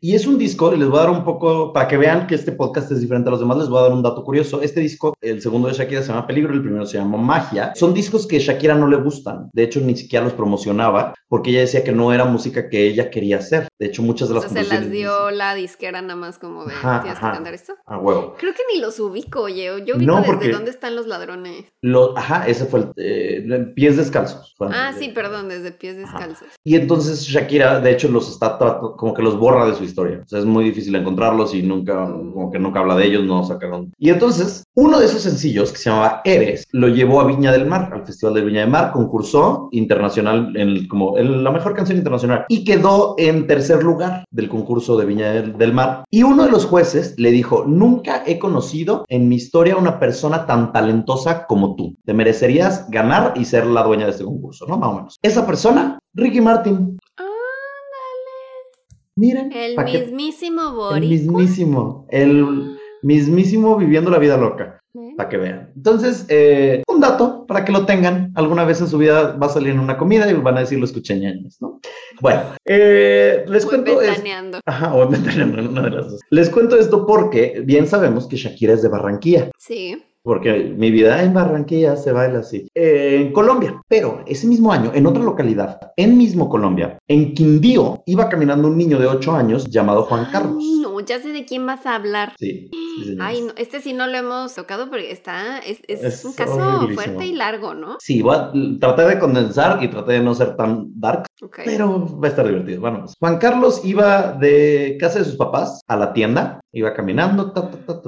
Speaker 2: Y es un disco, y les voy a dar un poco, para que vean que este podcast es diferente a los demás, les voy a dar un dato curioso. Este disco, el segundo de Shakira se llama Peligro, el primero se llama Magia. Son discos que Shakira no le gustan. De hecho, ni siquiera los promocionaba, porque ella decía que no era música que ella quería hacer. De hecho, muchas de
Speaker 3: O
Speaker 2: las
Speaker 3: sea, se las dio la disquera nada más como de,
Speaker 2: Ajá,
Speaker 3: ¿tienes
Speaker 2: ajá.
Speaker 3: que cantar esto?
Speaker 2: A huevo.
Speaker 3: Creo que ni los ubico, oye. Yo ubico
Speaker 2: No,
Speaker 3: desde
Speaker 2: porque-
Speaker 3: dónde están los ladrones.
Speaker 2: Lo, ajá, ese fue el eh, pies descalzos.
Speaker 3: Ah, sí, perdón, desde pies
Speaker 2: Ajá.
Speaker 3: descalzos.
Speaker 2: Y entonces Shakira, de hecho, los está como que los borra de su historia. O sea, es muy difícil encontrarlos y nunca, como que nunca habla de ellos, no sacaron. Y entonces, uno de esos sencillos que se llamaba Eres, lo llevó a Viña del Mar, al Festival de Viña del Mar, concursó internacional en el- como en la mejor canción internacional y quedó en tercer lugar del concurso de Viña del, del Mar. Y uno de los jueces le dijo, nunca he conocido en mi historia una persona tan talentosa como tú. Te merecerías ganar y ser la dueña de este concurso, ¿no? Más o menos. Esa persona, Ricky Martin. Miren.
Speaker 3: El
Speaker 2: que-
Speaker 3: mismísimo
Speaker 2: el
Speaker 3: Boris.
Speaker 2: mismísimo. El mismísimo viviendo la vida loca. Para que vean. Entonces, eh, un dato para que lo tengan. Alguna vez en su vida va a salir en una comida y van a decir lo escuché ñañas, ¿no? Bueno, eh, les cuento. es-
Speaker 3: ventaneando.
Speaker 2: Ajá, o en Ventaneando, una de las dos. Les cuento esto porque bien sabemos que Shakira es de Barranquilla.
Speaker 3: Sí.
Speaker 2: Porque mi vida en Barranquilla se baila así. Eh, en Colombia. Pero ese mismo año, en otra localidad, en mismo Colombia, en Quindío, iba caminando un niño de 8 años llamado Juan Carlos.
Speaker 3: Ay, no, ya sé de quién vas a hablar.
Speaker 2: Sí, sí.
Speaker 3: Ay, no, este sí no lo hemos tocado porque está, es, es
Speaker 2: Es
Speaker 3: un caso fuerte y largo, ¿no?
Speaker 2: Sí, voy a tratar de condensar y traté de no ser tan dark,
Speaker 3: Ok.
Speaker 2: pero va a estar divertido. Bueno, Juan Carlos iba de casa de sus papás a la tienda, Iba caminando, ta, ta,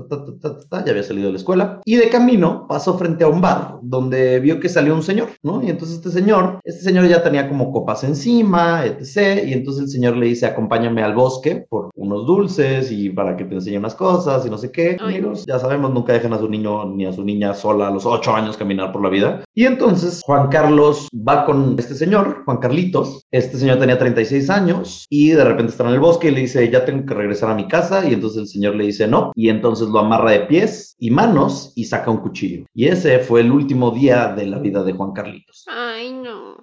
Speaker 2: ta, ya había salido de la escuela. Y de camino pasó frente a un bar donde vio que salió un señor, ¿no? Y entonces este señor, este señor ya tenía como copas encima, etc. Y entonces el señor le dice, acompáñame al bosque por unos dulces y para que te enseñe unas cosas y no sé qué.
Speaker 3: Ay.
Speaker 2: Amigos, ya sabemos, nunca dejan a su niño ni a su niña sola a los ocho años caminar por la vida. Y entonces Juan Carlos va con este señor, Juan Carlitos. Este señor tenía 36 años y de repente está en el bosque y le dice, ya tengo que regresar a mi casa. Y entonces el señor le dice no. Y entonces lo amarra de pies y manos y saca un cuchillo. Y ese fue el último día de la vida de Juan Carlitos.
Speaker 3: Ay, no.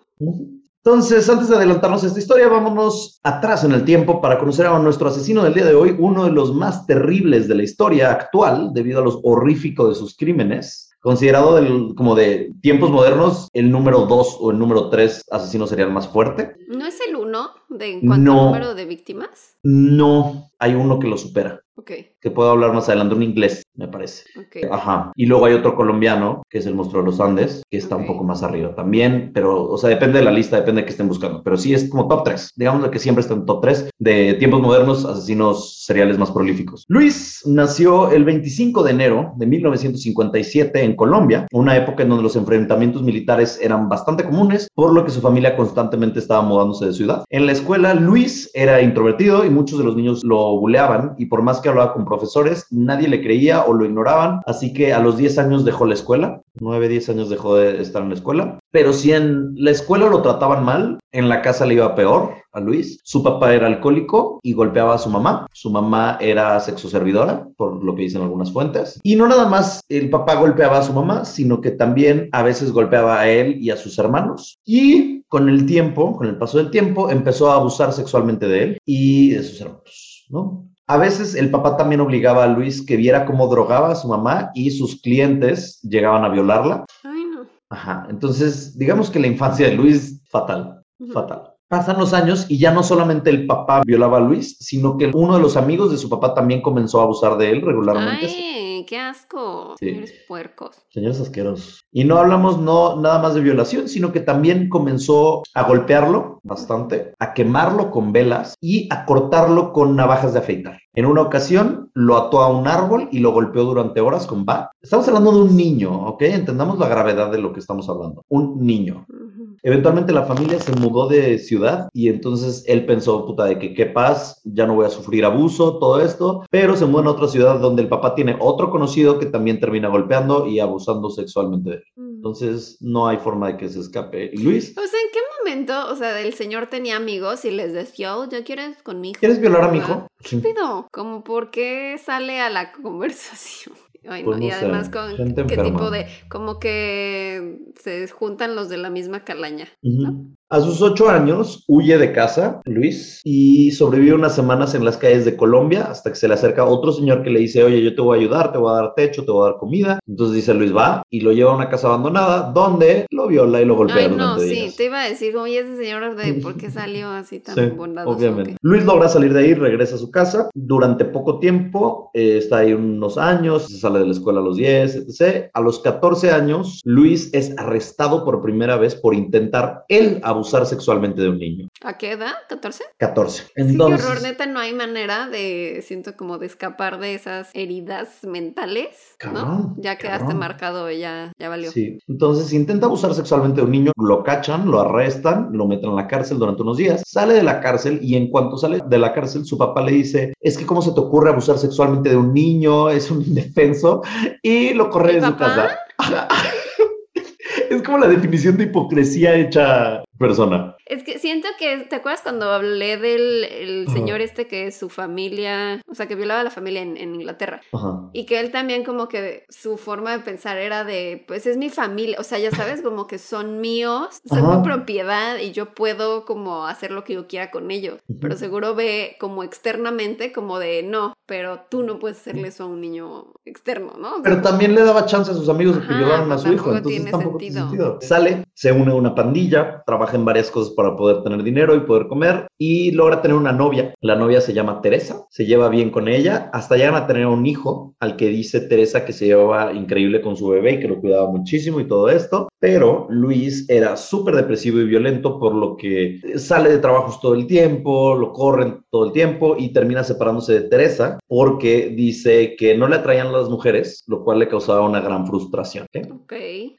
Speaker 2: Entonces, antes de adelantarnos a esta historia, vámonos atrás en el tiempo para conocer a nuestro asesino del día de hoy, uno de los más terribles de la historia actual, debido a los horríficos de sus crímenes. Considerado del- como de tiempos modernos, el número 2 o el número 3 asesino serial más fuerte.
Speaker 3: ¿No es el uno de en cuanto
Speaker 2: No.
Speaker 3: a número de víctimas?
Speaker 2: No, hay uno que lo supera.
Speaker 3: Ok,
Speaker 2: Que puedo hablar más adelante, un inglés, me parece.
Speaker 3: ok.
Speaker 2: Ajá. Y luego hay otro colombiano, que es el monstruo de los Andes, que está un
Speaker 3: Ok.
Speaker 2: poco más arriba también, pero, o sea, depende de la lista, depende de qué estén buscando. Pero sí es como top 3. Digamos que siempre está en top 3 de tiempos modernos, asesinos seriales más prolíficos. Luis nació el 25 de enero de 1957 en Colombia, una época en donde los enfrentamientos militares eran bastante comunes, por lo que su familia constantemente estaba mudándose de ciudad. En la escuela, Luis era introvertido y muchos de los niños lo buleaban, y por más que hablaba con profesores, nadie le creía o lo ignoraban, así que a los 10 años dejó la escuela, 9, 10 años dejó de estar en la escuela, pero si en la escuela lo trataban mal, en la casa le iba peor a Luis. Su papá era alcohólico y golpeaba a su mamá. Su mamá era sexoservidora, por lo que dicen algunas fuentes. Y no nada más el papá golpeaba a su mamá, sino que también a veces golpeaba a él y a sus hermanos. Y con el tiempo, con el paso del tiempo, empezó a abusar sexualmente de él y de sus hermanos, ¿no? A veces el papá también obligaba a Luis que viera cómo drogaba a su mamá y sus clientes llegaban a violarla.
Speaker 3: Ay, no.
Speaker 2: Ajá, entonces digamos que la infancia de Luis, fatal, fatal. Pasan los años y ya no solamente el papá violaba a Luis, sino que uno de los amigos de su papá también comenzó a abusar de él regularmente.
Speaker 3: Ay, qué asco.
Speaker 2: Sí.
Speaker 3: Señores puercos.
Speaker 2: Señores asquerosos. Y no hablamos no nada más de violación, sino que también comenzó a golpearlo bastante, a quemarlo con velas y a cortarlo con navajas de afeitar. En una ocasión lo ató a un árbol y lo golpeó durante horas con bat. Estamos hablando de un niño, ¿ok? Entendamos la gravedad de lo que estamos hablando. Un niño. Eventualmente la familia se mudó de ciudad y entonces él pensó, puta, de que qué paz, ya no voy a sufrir abuso, todo esto, pero se mudó a otra ciudad donde el papá tiene otro conocido que también termina golpeando y abusando sexualmente de él.
Speaker 3: Ujú.
Speaker 2: Entonces no hay forma de que se escape. Y Luis,
Speaker 3: O sea, ¿en qué momento, o sea, el señor tenía amigos y les decía, oh, ¿ya quieres con mi hijo?
Speaker 2: ¿quieres violar a mi hijo?
Speaker 3: ¿Qué pido? Como, ¿por qué sale a la conversación? Ay,
Speaker 2: Pues
Speaker 3: no, y
Speaker 2: no sé,
Speaker 3: además con qué
Speaker 2: enferma.
Speaker 3: tipo de, como que se juntan los de la misma calaña.
Speaker 2: Ujú. A sus ocho años huye de casa, Luis, y sobrevive unas semanas en las calles de Colombia hasta que se le acerca otro señor que le dice, oye, yo te voy a ayudar, te voy a dar techo, te voy a dar comida. Entonces dice Luis, va, y lo lleva a una casa abandonada donde lo viola y lo golpea
Speaker 3: Ay, no, sí,
Speaker 2: días.
Speaker 3: te iba a decir, oye, ese señor de por qué salió así tan
Speaker 2: Sí,
Speaker 3: bondadoso.
Speaker 2: obviamente. Luis logra salir de ahí, regresa a su casa. Durante poco tiempo, eh, está ahí unos años, se sale de la escuela a los 10, etc. A los 14 años, Luis es arrestado por primera vez por intentar él abusar sexualmente de un niño.
Speaker 3: ¿A qué edad? ¿14?
Speaker 2: 14.
Speaker 3: Sí, qué
Speaker 2: Entonces,
Speaker 3: horror, neta, no hay manera de, siento como de escapar de esas heridas mentales,
Speaker 2: Cabrón,
Speaker 3: ¿no? Ya quedaste
Speaker 2: cabrón.
Speaker 3: marcado, ya, ya valió.
Speaker 2: Sí. Entonces intenta abusar sexualmente de un niño, lo cachan, lo arrestan, lo meten en la cárcel durante unos días, sale de la cárcel y en cuanto sale de la cárcel su papá le dice, es que cómo se te ocurre abusar sexualmente de un niño, es un indefenso y lo corre
Speaker 3: ¿El
Speaker 2: de su casa. es como la definición de hipocresía hecha persona.
Speaker 3: Es que siento que, ¿te acuerdas cuando hablé del el señor este que su familia, o sea, que violaba a la familia en, en Inglaterra? Y que él también como que su forma de pensar era de, pues es mi familia, o sea, ya sabes, como que son míos, son mi propiedad y yo puedo como hacer lo que yo quiera con ellos. Pero seguro ve como externamente como de, no, pero tú no puedes hacerle eso a un niño externo, ¿no? O sea,
Speaker 2: Pero también le daba chance a sus amigos de que violaran a su hijo. Entonces
Speaker 3: tiene
Speaker 2: tampoco tiene
Speaker 3: sentido.
Speaker 2: sentido. Sale, se une a una pandilla, trabaja en varias cosas para poder tener dinero y poder comer y logra tener una novia. La novia se llama Teresa, se lleva bien con ella, hasta llegan a tener un hijo al que dice Teresa que se llevaba increíble con su bebé y que lo cuidaba muchísimo y todo esto. Pero Luis era súper depresivo y violento, por lo que sale de trabajos todo el tiempo, lo corren todo el tiempo y termina separándose de Teresa porque dice que no le atraían las mujeres, lo cual le causaba una gran frustración. ¿ok?
Speaker 3: Ok,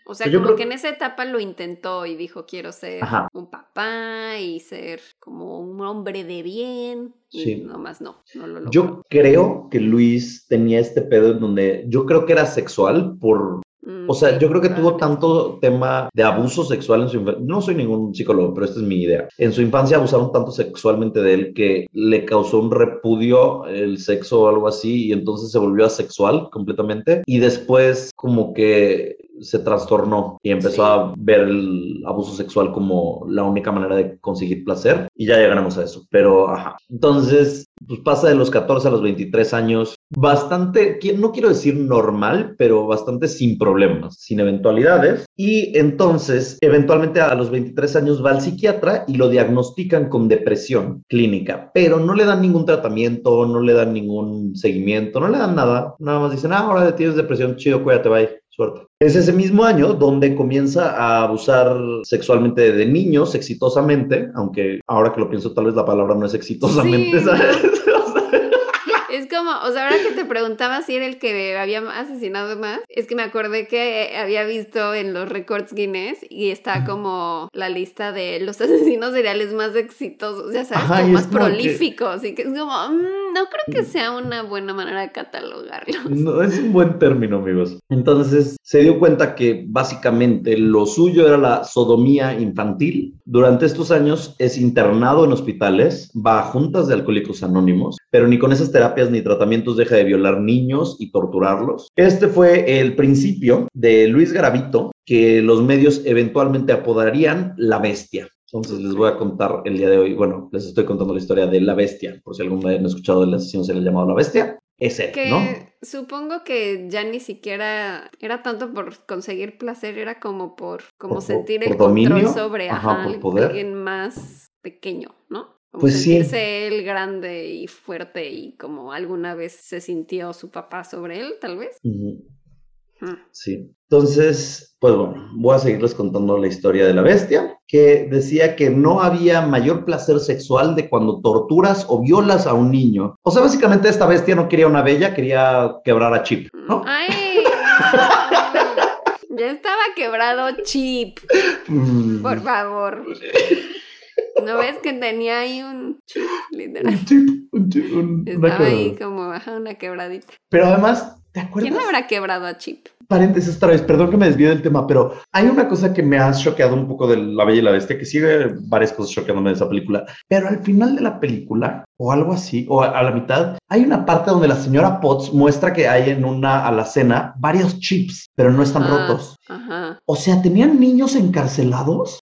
Speaker 3: o sea,
Speaker 2: yo
Speaker 3: como
Speaker 2: creo-
Speaker 3: que en esa etapa lo intentó y dijo, quiero ser
Speaker 2: Ajá.
Speaker 3: un papá y ser como un hombre de bien. Y
Speaker 2: Sí.
Speaker 3: nomás no, no lo logró.
Speaker 2: Yo creo que Luis tenía este pedo en donde yo creo que era sexual por...
Speaker 3: Mm,
Speaker 2: O sea, yo creo que tuvo tanto tema de abuso sexual en su infancia. No soy ningún psicólogo, pero esta es mi idea. En su infancia abusaron tanto sexualmente de él que le causó un repudio el sexo o algo así y entonces se volvió asexual completamente. Y después como que se trastornó y empezó
Speaker 3: Sí.
Speaker 2: a ver el abuso sexual como la única manera de conseguir placer y ya llegaremos a eso. Pero, ajá. Entonces, pues pasa de los 14 a los 23 años, bastante, no quiero decir normal, pero bastante sin problemas, sin eventualidades. Y entonces, eventualmente a los 23 años va al psiquiatra y lo diagnostican con depresión clínica, pero no le dan ningún tratamiento, no le dan ningún seguimiento, no le dan nada. Nada más dicen, ah, ahora tienes depresión, chido, cuídate, bye. Suerte. Es ese mismo año donde comienza a abusar sexualmente de niños exitosamente, aunque ahora que lo pienso tal vez la palabra no es exitosamente,
Speaker 3: Sí,
Speaker 2: ¿sabes?
Speaker 3: Es como, o sea, ahora que te preguntaba si era el que había asesinado más, es que me acordé que había visto en los récords Guinness y está como la lista de los asesinos seriales más exitosos, ya sabes,
Speaker 2: Ajá,
Speaker 3: como más
Speaker 2: como que-
Speaker 3: prolíficos. Y que es como, mm, no creo que sea una buena manera de catalogarlos.
Speaker 2: No, es un buen término, amigos. Entonces se dio cuenta que básicamente lo suyo era la sodomía infantil. Durante estos años es internado en hospitales, va a juntas de alcohólicos anónimos, pero ni con esas terapias ni tratamientos deja de violar niños y torturarlos. Este fue el principio de Luis Garavito, que los medios eventualmente apodarían la bestia. Entonces les voy a contar el día de hoy, bueno, les estoy contando la historia de la bestia, por si alguna vez han escuchado del asesino se le ha llamado la bestia. Es él,
Speaker 3: Que
Speaker 2: ¿no?
Speaker 3: supongo que ya ni siquiera era tanto por conseguir placer, era como por como
Speaker 2: Por-
Speaker 3: sentir
Speaker 2: por
Speaker 3: el control
Speaker 2: dominio,
Speaker 3: sobre
Speaker 2: ajá,
Speaker 3: ajá,
Speaker 2: por
Speaker 3: al-
Speaker 2: poder.
Speaker 3: alguien más pequeño, ¿no?
Speaker 2: Pues sí.
Speaker 3: sentirse él grande y fuerte y como alguna vez se sintió su papá sobre él, tal vez. Hmm.
Speaker 2: Sí. Entonces, pues bueno, voy a seguirles contando la historia de la bestia, que decía que no había mayor placer sexual de cuando torturas o violas a un niño. O sea, básicamente esta bestia no quería una bella, quería quebrar a Chip, ¿no?
Speaker 3: ¡Ay! no. Ya estaba quebrado Chip,
Speaker 2: Mm,
Speaker 3: por favor. ¿No ves que tenía ahí un chip, literal?
Speaker 2: Un chip, un chip, un- una
Speaker 3: Estaba ahí como ajá, una quebradita.
Speaker 2: Pero además, ¿te acuerdas?
Speaker 3: ¿Quién habrá quebrado a Chip?
Speaker 2: paréntesis otra vez, perdón que me desvíe del tema, pero hay una cosa que me ha choqueado un poco de La Bella y la Bestia, que sigue varias cosas choqueándome de esa película, pero al final de la película, o algo así, o a, a la mitad, hay una parte donde la señora Potts muestra que hay en una alacena varios chips, pero no están
Speaker 3: Ah,
Speaker 2: rotos.
Speaker 3: Ajá.
Speaker 2: O sea, ¿tenían niños encarcelados?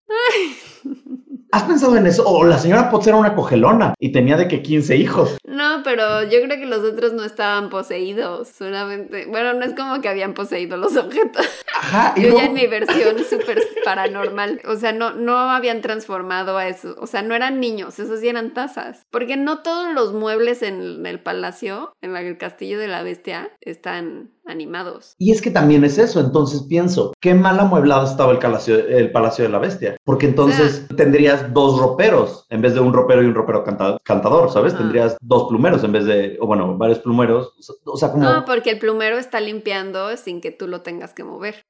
Speaker 2: ¿Has pensado en eso? O la señora Potts era una cogelona y tenía de que 15 hijos.
Speaker 3: No, pero yo creo que los otros no estaban poseídos, solamente. Bueno, no es como que habían poseído los objetos.
Speaker 2: Ajá, y
Speaker 3: Yo ya en mi versión súper paranormal. O sea, no, no habían transformado a eso. O sea, no eran niños, esos sí eran tazas. Porque no todos los muebles en el palacio, en el castillo de la bestia, están animados.
Speaker 2: Y es que también es eso, entonces pienso, qué mal amueblado estaba el palacio, el palacio de la bestia, porque entonces tendrías dos roperos en vez de un ropero y un ropero canta- cantador, ¿sabes?
Speaker 3: Ah.
Speaker 2: Tendrías dos plumeros en vez de, o bueno, varios plumeros, o sea, como...
Speaker 3: No, porque el plumero está limpiando sin que tú lo tengas que mover.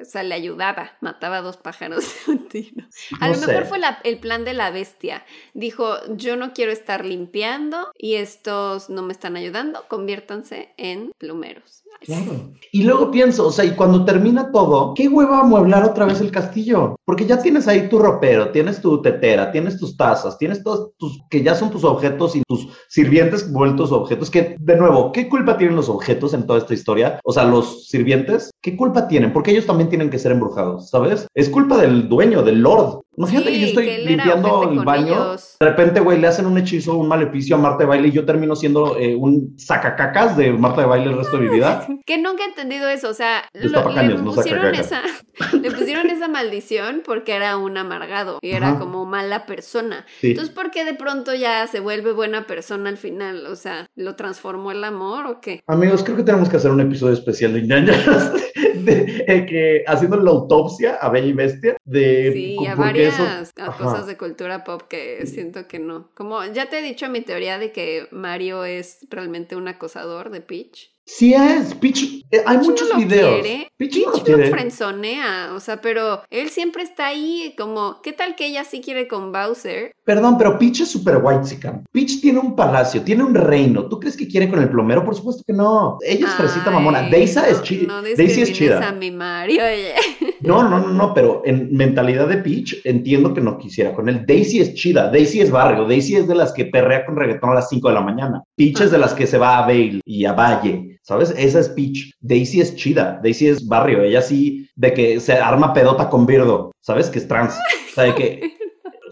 Speaker 3: O sea, le ayudaba, mataba a dos pájaros de un tiro. A
Speaker 2: no
Speaker 3: lo mejor
Speaker 2: sé.
Speaker 3: fue la- el plan de la bestia. Dijo, yo no quiero estar limpiando y estos no me están ayudando, conviértanse en plumeros.
Speaker 2: Claro. Y luego pienso, o sea, y cuando termina todo, ¿qué hueva amueblar otra vez el castillo? Porque ya tienes ahí tu ropero, tienes tu tetera, tienes tus tazas, tienes todos tus, que ya son tus objetos y tus sirvientes vueltos objetos, que de nuevo, ¿qué culpa tienen los objetos en toda esta historia? O sea, los sirvientes, ¿qué culpa tienen? Porque ellos también tienen que ser embrujados, ¿sabes? Es culpa del dueño, del lord. No, fíjate que
Speaker 3: Sí,
Speaker 2: yo estoy
Speaker 3: que
Speaker 2: limpiando el baño.
Speaker 3: ellos.
Speaker 2: De repente, güey, le hacen un hechizo, un maleficio a Marta de Baile y yo termino siendo eh, un sacacacas de Marta de Baile el resto de mi vida.
Speaker 3: Que nunca he entendido eso, o sea, lo- le,
Speaker 2: no
Speaker 3: pusieron esa, le pusieron esa maldición porque era un amargado y era
Speaker 2: Ajá.
Speaker 3: como mala persona.
Speaker 2: Sí.
Speaker 3: Entonces, ¿por qué de pronto ya se vuelve buena persona al final? O sea, ¿lo transformó el amor o qué?
Speaker 2: Amigos, creo que tenemos que hacer un episodio especial de ñañaras, de, eh, que haciendo la autopsia a Bella y Bestia, de
Speaker 3: Sí, a
Speaker 2: eso-
Speaker 3: a
Speaker 2: ajá.
Speaker 3: cosas de cultura pop que siento que no. Como ya te he dicho mi teoría de que Mario es realmente un acosador de Peach.
Speaker 2: Sí es, Peach, eh, hay
Speaker 3: Peach
Speaker 2: muchos
Speaker 3: no lo
Speaker 2: videos.
Speaker 3: quiere.
Speaker 2: Peach,
Speaker 3: Peach
Speaker 2: no lo quiere.
Speaker 3: frenzonea, o sea, pero él siempre está ahí como, ¿qué tal que ella sí quiere con Bowser?
Speaker 2: Perdón, pero Peach es super white Peach tiene un palacio, tiene un reino. ¿Tú crees que quiere con el plomero? Por supuesto que no. Ella es fresita mamona.
Speaker 3: No-
Speaker 2: es chida.
Speaker 3: No
Speaker 2: Daisy es chida.
Speaker 3: a mi Mario. oye.
Speaker 2: No, no, no, no, pero en mentalidad de Peach entiendo que no quisiera con él. Daisy es chida, Daisy es barrio, Daisy es de las que perrea con reggaetón a las 5 de la mañana. Peach es de las que se va a Vale y a Valle, ¿sabes? Esa es Peach. Daisy es chida, Daisy es barrio, ella sí de que se arma pedota con Birdo, ¿sabes? Que es trans. O sea, de que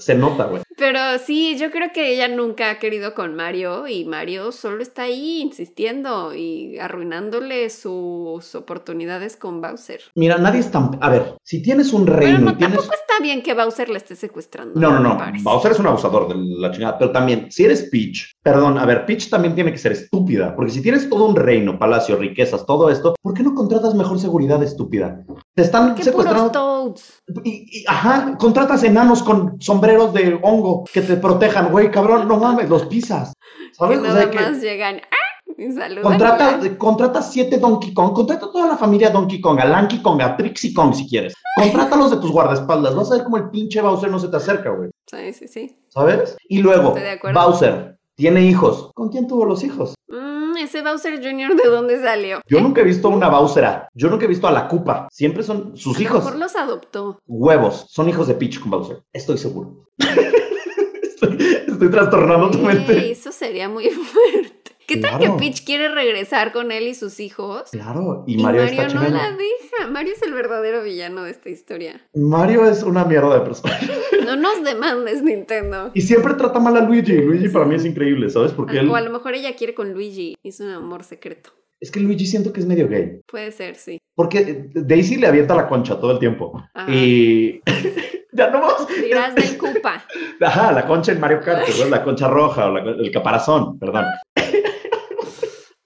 Speaker 2: se nota, güey.
Speaker 3: Pero sí, yo creo que ella nunca ha querido con Mario y Mario solo está ahí insistiendo y arruinándole sus oportunidades con Bowser.
Speaker 2: Mira, nadie es tan... A ver, si tienes un reino
Speaker 3: no,
Speaker 2: y tienes...
Speaker 3: tampoco está bien que Bowser le esté secuestrando.
Speaker 2: No, no, no. Bowser es un abusador de la chingada. Pero también, si eres Peach, perdón, a ver, Peach también tiene que ser estúpida. Porque si tienes todo un reino, palacio, riquezas, todo esto, ¿por qué no contratas mejor seguridad estúpida? Te están
Speaker 3: ¿Qué
Speaker 2: secuestrando.
Speaker 3: puros Toads?
Speaker 2: Y, y- ajá, contratas enanos con sombreros de hongo que te protejan, güey, cabrón, no mames, los pisas.
Speaker 3: Que
Speaker 2: ¿Sabes? O
Speaker 3: nada
Speaker 2: que
Speaker 3: más llegan ¡ah! saludan.
Speaker 2: contrata,
Speaker 3: y ya.
Speaker 2: contrata siete Donkey Kong, contrata toda la familia Donkey Kong, a Lanky Kong, a Trixie Kong si quieres. Contrátalos de tus guardaespaldas, vas a ver cómo el pinche Bowser no se te acerca, güey.
Speaker 3: Sí, sí, sí.
Speaker 2: ¿Sabes? Y luego. Bowser tiene hijos. ¿Con quién tuvo los hijos?
Speaker 3: Mm, ese Bowser Jr. de dónde salió?
Speaker 2: Yo nunca he visto una Bowsera. Yo nunca he visto a la Cupa. Siempre son sus
Speaker 3: A lo
Speaker 2: hijos.
Speaker 3: mejor los adoptó.
Speaker 2: Huevos. Son hijos de Peach con Bowser. Estoy seguro. estoy, estoy trastornando tu mente.
Speaker 3: eso sería muy fuerte. ¿Qué tal que Peach quiere regresar con él y sus hijos?
Speaker 2: Claro, y,
Speaker 3: Y
Speaker 2: Mario,
Speaker 3: Mario,
Speaker 2: está
Speaker 3: no la deja. Mario es el verdadero villano de esta historia.
Speaker 2: Mario es una mierda de persona.
Speaker 3: No nos demandes, Nintendo.
Speaker 2: y siempre trata mal a Luigi. Luigi para mí es increíble, ¿sabes? Porque él...
Speaker 3: O a lo mejor ella quiere con Luigi. Es un amor secreto.
Speaker 2: Es que Luigi siento que es medio gay.
Speaker 3: Puede ser, sí.
Speaker 2: Porque Daisy le avienta la concha todo el tiempo.
Speaker 3: Ajá.
Speaker 2: Y... ya no vamos...
Speaker 3: Dirás del Koopa.
Speaker 2: Ajá, la concha en Mario Kart, ¿verdad? La concha roja o la- el caparazón, perdón.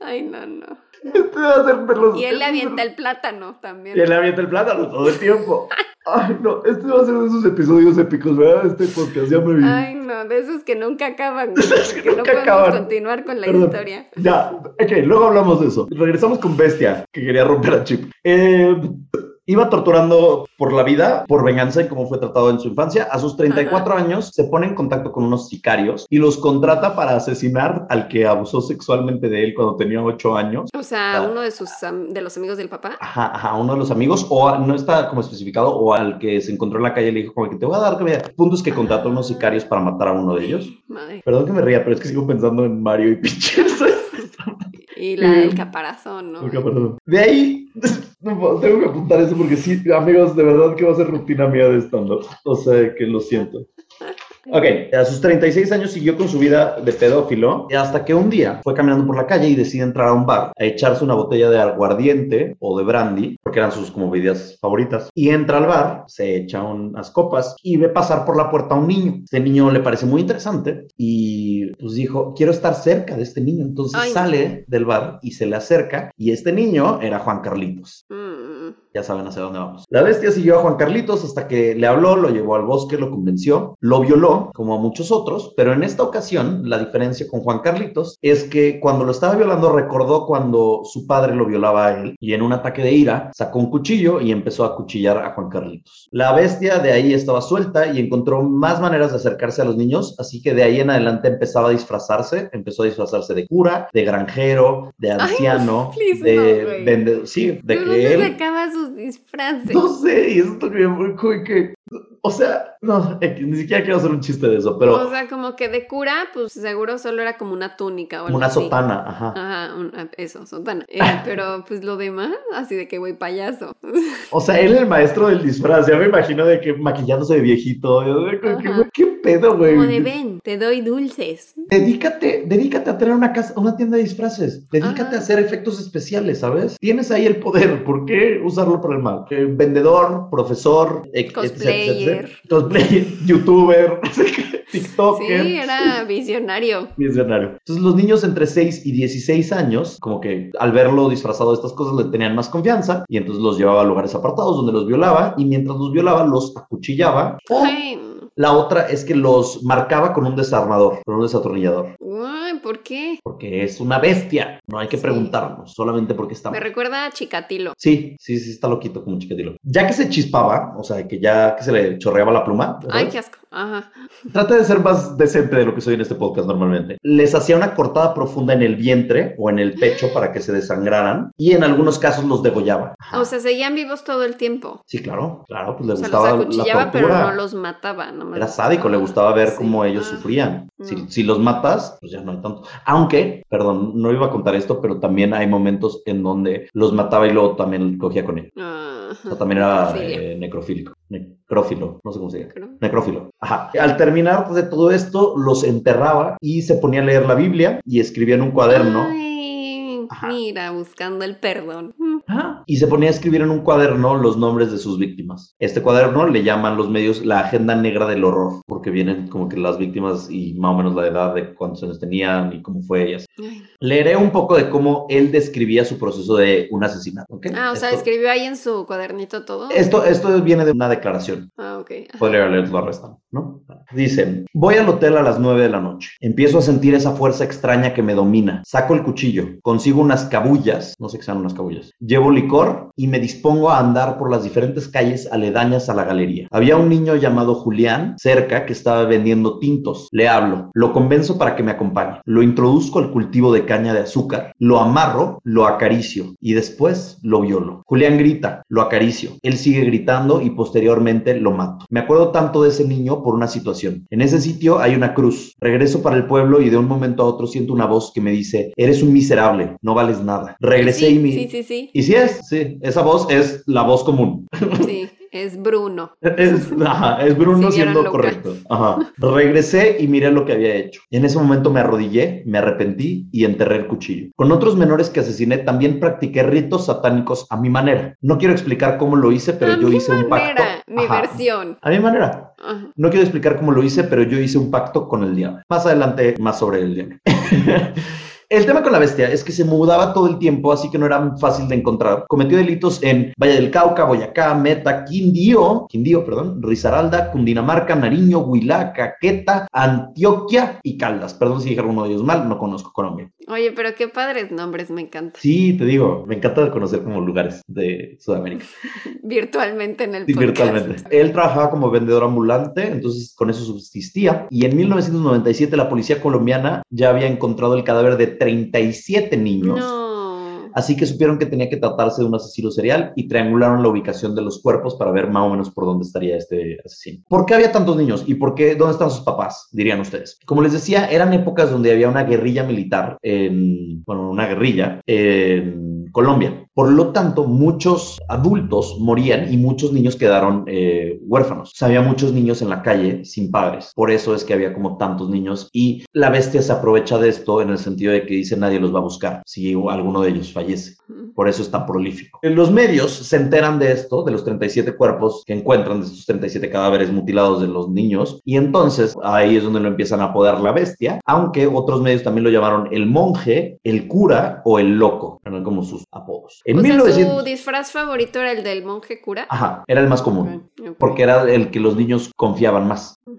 Speaker 3: Ay, no, no.
Speaker 2: Este va a ser pelos-
Speaker 3: Y él le avienta el plátano también.
Speaker 2: Y él le avienta el plátano todo el tiempo. Ay, no, este va a ser de esos episodios épicos, ¿verdad? Este podcast, ya me vi.
Speaker 3: Ay, no, de esos que nunca acaban. güey, Porque no
Speaker 2: nunca
Speaker 3: podemos
Speaker 2: acaban.
Speaker 3: continuar con la
Speaker 2: Perdón.
Speaker 3: historia.
Speaker 2: Ya, ok, luego hablamos de eso. Regresamos con Bestia, que quería romper a Chip. Eh, iba torturando por la vida, por venganza y cómo fue tratado en su infancia. A sus 34 años se pone en contacto con unos sicarios y los contrata para asesinar al que abusó sexualmente de él cuando tenía 8 años.
Speaker 3: O sea,
Speaker 2: Ah.
Speaker 3: uno de sus de los amigos del papá.
Speaker 2: Ajá, ajá, uno de los amigos, o a- no está como especificado, o al que se encontró en la calle le dijo como que te voy a dar comida. El punto es que contrató a unos sicarios para matar a uno de ellos.
Speaker 3: Madre.
Speaker 2: Perdón que me ría, pero es que sigo pensando en Mario y Peach.
Speaker 3: Y la del caparazón, ¿no?
Speaker 2: Ok, perdón. De ahí, no puedo, tengo que apuntar eso porque sí, amigos, de verdad que va a ser rutina mía de stand-up. O sea, que lo siento. Ok, a sus 36 años siguió con su vida de pedófilo hasta que un día fue caminando por la calle y decide entrar a un bar a echarse una botella de aguardiente o de brandy, porque eran sus como bebidas favoritas. Y entra al bar, se echa unas copas y ve pasar por la puerta a un niño. Este niño le parece muy interesante y pues dijo, quiero estar cerca de este niño. Entonces
Speaker 3: Ay.
Speaker 2: sale del bar y se le acerca y este niño era Juan Carlitos.
Speaker 3: Mm,
Speaker 2: Ya saben hacia dónde vamos. La bestia siguió a Juan Carlitos hasta que le habló, lo llevó al bosque, lo convenció, lo violó, como a muchos otros, pero en esta ocasión la diferencia con Juan Carlitos es que cuando lo estaba violando recordó cuando su padre lo violaba a él y en un ataque de ira sacó un cuchillo y empezó a cuchillar a Juan Carlitos. La bestia de ahí estaba suelta y encontró más maneras de acercarse a los niños, así que de ahí en adelante empezaba a disfrazarse, empezó a disfrazarse de cura, de granjero, de
Speaker 3: Ay,
Speaker 2: anciano,
Speaker 3: please,
Speaker 2: de
Speaker 3: no,
Speaker 2: sí, de
Speaker 3: ¿De
Speaker 2: que él
Speaker 3: sacaba sus disfraces?
Speaker 2: no sé, y esto que muy como que. O sea, no, X, ni siquiera quiero hacer un chiste de eso, pero
Speaker 3: O sea, como que de cura, pues seguro solo era como una túnica o algo
Speaker 2: una
Speaker 3: así.
Speaker 2: sotana, ajá.
Speaker 3: Ajá, un- ah, eso, sotana. Eh, pero pues lo demás, así de que güey, payaso.
Speaker 2: O sea, él el maestro del disfraz, ya me imagino de que maquillándose de viejito. de que, ¿Qué pedo, güey?
Speaker 3: Como de ven, te doy dulces.
Speaker 2: Dedícate, dedícate a tener una casa, una tienda de disfraces. Dedícate
Speaker 3: Ajá.
Speaker 2: a hacer efectos especiales, ¿sabes? Tienes ahí el poder. ¿Por qué usarlo para el mal? Eh, vendedor, profesor, etc, Etc. cosplayer, youtuber, TikToker.
Speaker 3: Sí, era visionario.
Speaker 2: Visionario. Entonces los niños entre 6 y 16 años, como que al verlo disfrazado de estas cosas le tenían más confianza y entonces los llevaba a lugares apartados donde los violaba y mientras los violaba los acuchillaba. O
Speaker 3: Ay,
Speaker 2: la otra es que los marcaba con un desarmador, con un desatornillador,
Speaker 3: ay, ¿por qué?
Speaker 2: porque es una bestia. No hay que
Speaker 3: Sí.
Speaker 2: preguntarnos, solamente porque está
Speaker 3: Me recuerda a Chikatilo.
Speaker 2: Sí, sí, sí, está loquito como un chiquitilo. Ya que se chispaba, o sea, que ya que se le chorreaba la pluma,
Speaker 3: Ay, qué asco. Ajá.
Speaker 2: Trate de ser más decente de lo que soy en este podcast normalmente. Les hacía una cortada profunda en el vientre o en el pecho para que se desangraran y en algunos casos los degollaba. Ajá.
Speaker 3: O sea, seguían vivos todo el tiempo.
Speaker 2: Sí, claro, claro, pues le
Speaker 3: O sea,
Speaker 2: gustaba
Speaker 3: los
Speaker 2: la
Speaker 3: acuchillaba, pero no los mataba. nomás
Speaker 2: Era sádico, le gustaba ver cómo ellos
Speaker 3: Ah.
Speaker 2: sufrían. Si,
Speaker 3: Mm.
Speaker 2: si los matas, pues ya no hay tanto. Aunque, perdón, no iba a contar esto, pero también hay momentos en donde los mataba y luego también cogía con.
Speaker 3: Ajá.
Speaker 2: O sea, también era eh, necrofílico. Necrófilo, no sé cómo se
Speaker 3: creo.
Speaker 2: Necrófilo. Ajá. Al terminar de todo esto, los enterraba y se ponía a leer la Biblia y escribía en un cuaderno.
Speaker 3: Ay, mira, buscando el perdón.
Speaker 2: Y se ponía a escribir en un cuaderno los nombres de sus víctimas. Este cuaderno le llaman los medios la agenda negra del horror, porque vienen como que las víctimas y más o menos la edad de cuántos años tenían y cómo fue ellas.
Speaker 3: Ay.
Speaker 2: Leeré un poco de cómo él describía su proceso de un asesinato. ¿ok?
Speaker 3: Ah, o sea,
Speaker 2: Esto-
Speaker 3: escribió ahí en su cuadernito todo.
Speaker 2: Esto, esto viene de una declaración.
Speaker 3: Ah, ok.
Speaker 2: Spoiler alert, lo arrestan, ¿no? Dicen, voy al hotel a las 9 de la noche. Empiezo a sentir esa fuerza extraña que me domina. Saco el cuchillo, consigo unas cabullas, no sé qué sean unas cabullas. Llevo licor y me dispongo a andar por las diferentes calles aledañas a la galería. Había un niño llamado Julián cerca que estaba vendiendo tintos. Le hablo, lo convenzo para que me acompañe. Lo introduzco al cultivo de caña de azúcar, lo amarro, lo acaricio y después lo violo. Julián grita, lo acaricio. Él sigue gritando y posteriormente lo mato. Me acuerdo tanto de ese niño por una situación. En ese sitio hay una cruz. Regreso para el pueblo y de un momento a otro siento una voz que me dice, eres un miserable, no vales nada. Regresé
Speaker 3: sí,
Speaker 2: y mi...
Speaker 3: Sí, sí, sí.
Speaker 2: Y sí es, sí, esa voz es la voz común.
Speaker 3: Sí, es Bruno.
Speaker 2: Es, ajá, es Bruno siendo correcto. Ajá. Regresé y miré lo que había hecho. En ese momento me arrodillé, me arrepentí y enterré el cuchillo. Con otros menores que asesiné también practiqué ritos satánicos a mi manera. No quiero explicar cómo lo hice, pero
Speaker 3: A
Speaker 2: yo hice un pacto.
Speaker 3: manera, Mi
Speaker 2: Ajá.
Speaker 3: versión.
Speaker 2: A mi manera.
Speaker 3: Ajá.
Speaker 2: No quiero explicar cómo lo hice, pero yo hice un pacto con el diablo. Más adelante, más sobre el diablo. El tema con la bestia es que se mudaba todo el tiempo, así que no era fácil de encontrar. Cometió delitos en Valle del Cauca, Boyacá, Meta, Quindío, Quindío, perdón, Risaralda, Cundinamarca, Nariño, Huilá, Caqueta, Antioquia y Caldas. Perdón si dije alguno de ellos mal, no conozco Colombia.
Speaker 3: Oye, pero qué padres nombres, me encanta.
Speaker 2: Sí, te digo, me encanta conocer como lugares de Sudamérica.
Speaker 3: Virtualmente en el
Speaker 2: Sí,
Speaker 3: podcast.
Speaker 2: virtualmente. Él trabajaba como vendedor ambulante, entonces con eso subsistía. Y en 1997 la policía colombiana ya había encontrado el cadáver de 37 niños.
Speaker 3: No.
Speaker 2: Así que supieron que tenía que tratarse de un asesino serial y triangularon la ubicación de los cuerpos para ver más o menos por dónde estaría este asesino. ¿Por qué había tantos niños y por qué dónde están sus papás? Dirían ustedes. Como les decía, eran épocas donde había una guerrilla militar en, bueno, una guerrilla en Colombia. Por lo tanto, muchos adultos morían y muchos niños quedaron eh, huérfanos. Había muchos niños en la calle sin padres. Por eso es que había como tantos niños y la bestia se aprovecha de esto en el sentido de que dice nadie los va a buscar si alguno de ellos fallece. Por eso es tan prolífico. Los medios se enteran de esto, de los 37 cuerpos que encuentran, de estos 37 cadáveres mutilados de los niños, y entonces ahí es donde lo empiezan a apodar la bestia, aunque otros medios también lo llamaron el monje, el cura o el loco, eran como sus apodos. En
Speaker 3: o sea,
Speaker 2: 1900...
Speaker 3: su disfraz favorito era el del monje cura.
Speaker 2: Ajá, era el más común, porque era el que los niños confiaban más. Un